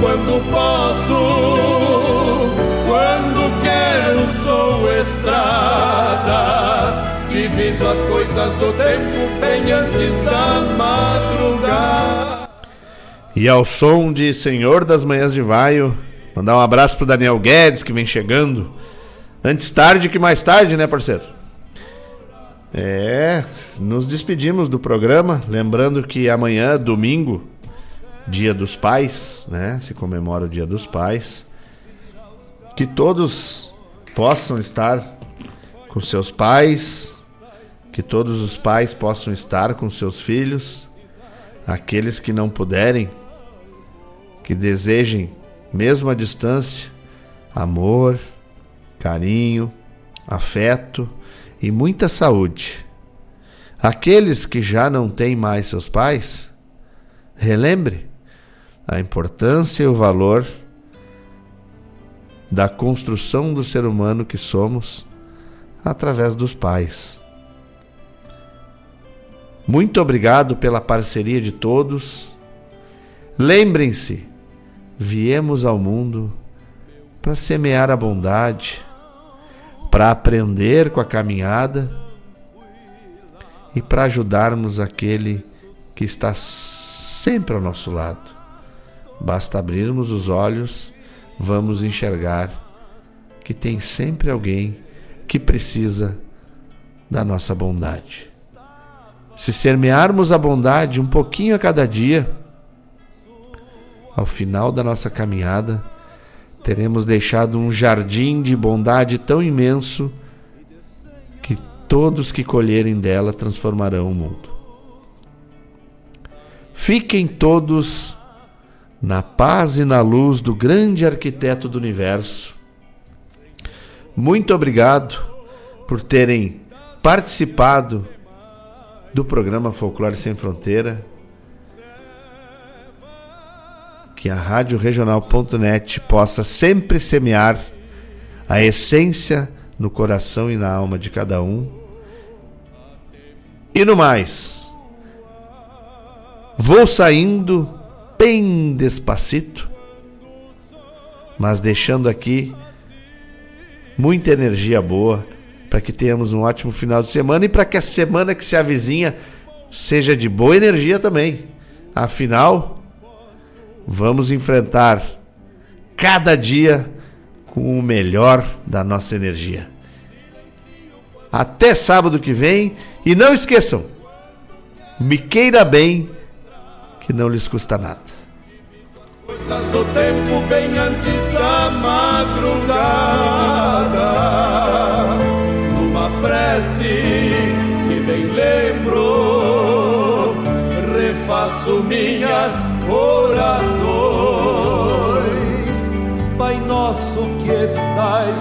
quando posso, quando quero sou estrada. Diviso as coisas do tempo bem antes da madrugada. E ao som de Senhor das Manhãs de Vaio, mandar um abraço pro Daniel Guedes que vem chegando. Antes tarde que mais tarde, né, parceiro? É, nos despedimos do programa, lembrando que amanhã, domingo, Dia dos Pais, né? Se comemora o Dia dos Pais. Que todos possam estar com seus pais, que todos os pais possam estar com seus filhos, aqueles que não puderem, que desejem, mesmo à distância, amor, carinho, afeto e muita saúde. Aqueles que já não têm mais seus pais, relembre a importância e o valor da construção do ser humano que somos através dos pais. Muito obrigado pela parceria de todos. Lembrem-se, viemos ao mundo para semear a bondade, para aprender com a caminhada e para ajudarmos aquele que está sempre ao nosso lado. Basta abrirmos os olhos, vamos enxergar que tem sempre alguém que precisa da nossa bondade. Se semearmos a bondade um pouquinho a cada dia, ao final da nossa caminhada, teremos deixado um jardim de bondade tão imenso que todos que colherem dela transformarão o mundo. Fiquem todos na paz e na luz do grande arquiteto do universo. Muito obrigado por terem participado do programa Folclore Sem Fronteira. Que a Rádio Regional.net possa sempre semear a essência no coração e na alma de cada um. E no mais, vou saindo bem despacito, mas deixando aqui muita energia boa para que tenhamos um ótimo final de semana e para que a semana que se avizinha seja de boa energia também. Afinal, vamos enfrentar cada dia com o melhor da nossa energia. Até sábado que vem e não esqueçam, me queira bem que não lhes custa nada. Coisas do tempo bem antes da madrugada, numa prece que bem lembro, refaço minhas orações. Pai nosso que estais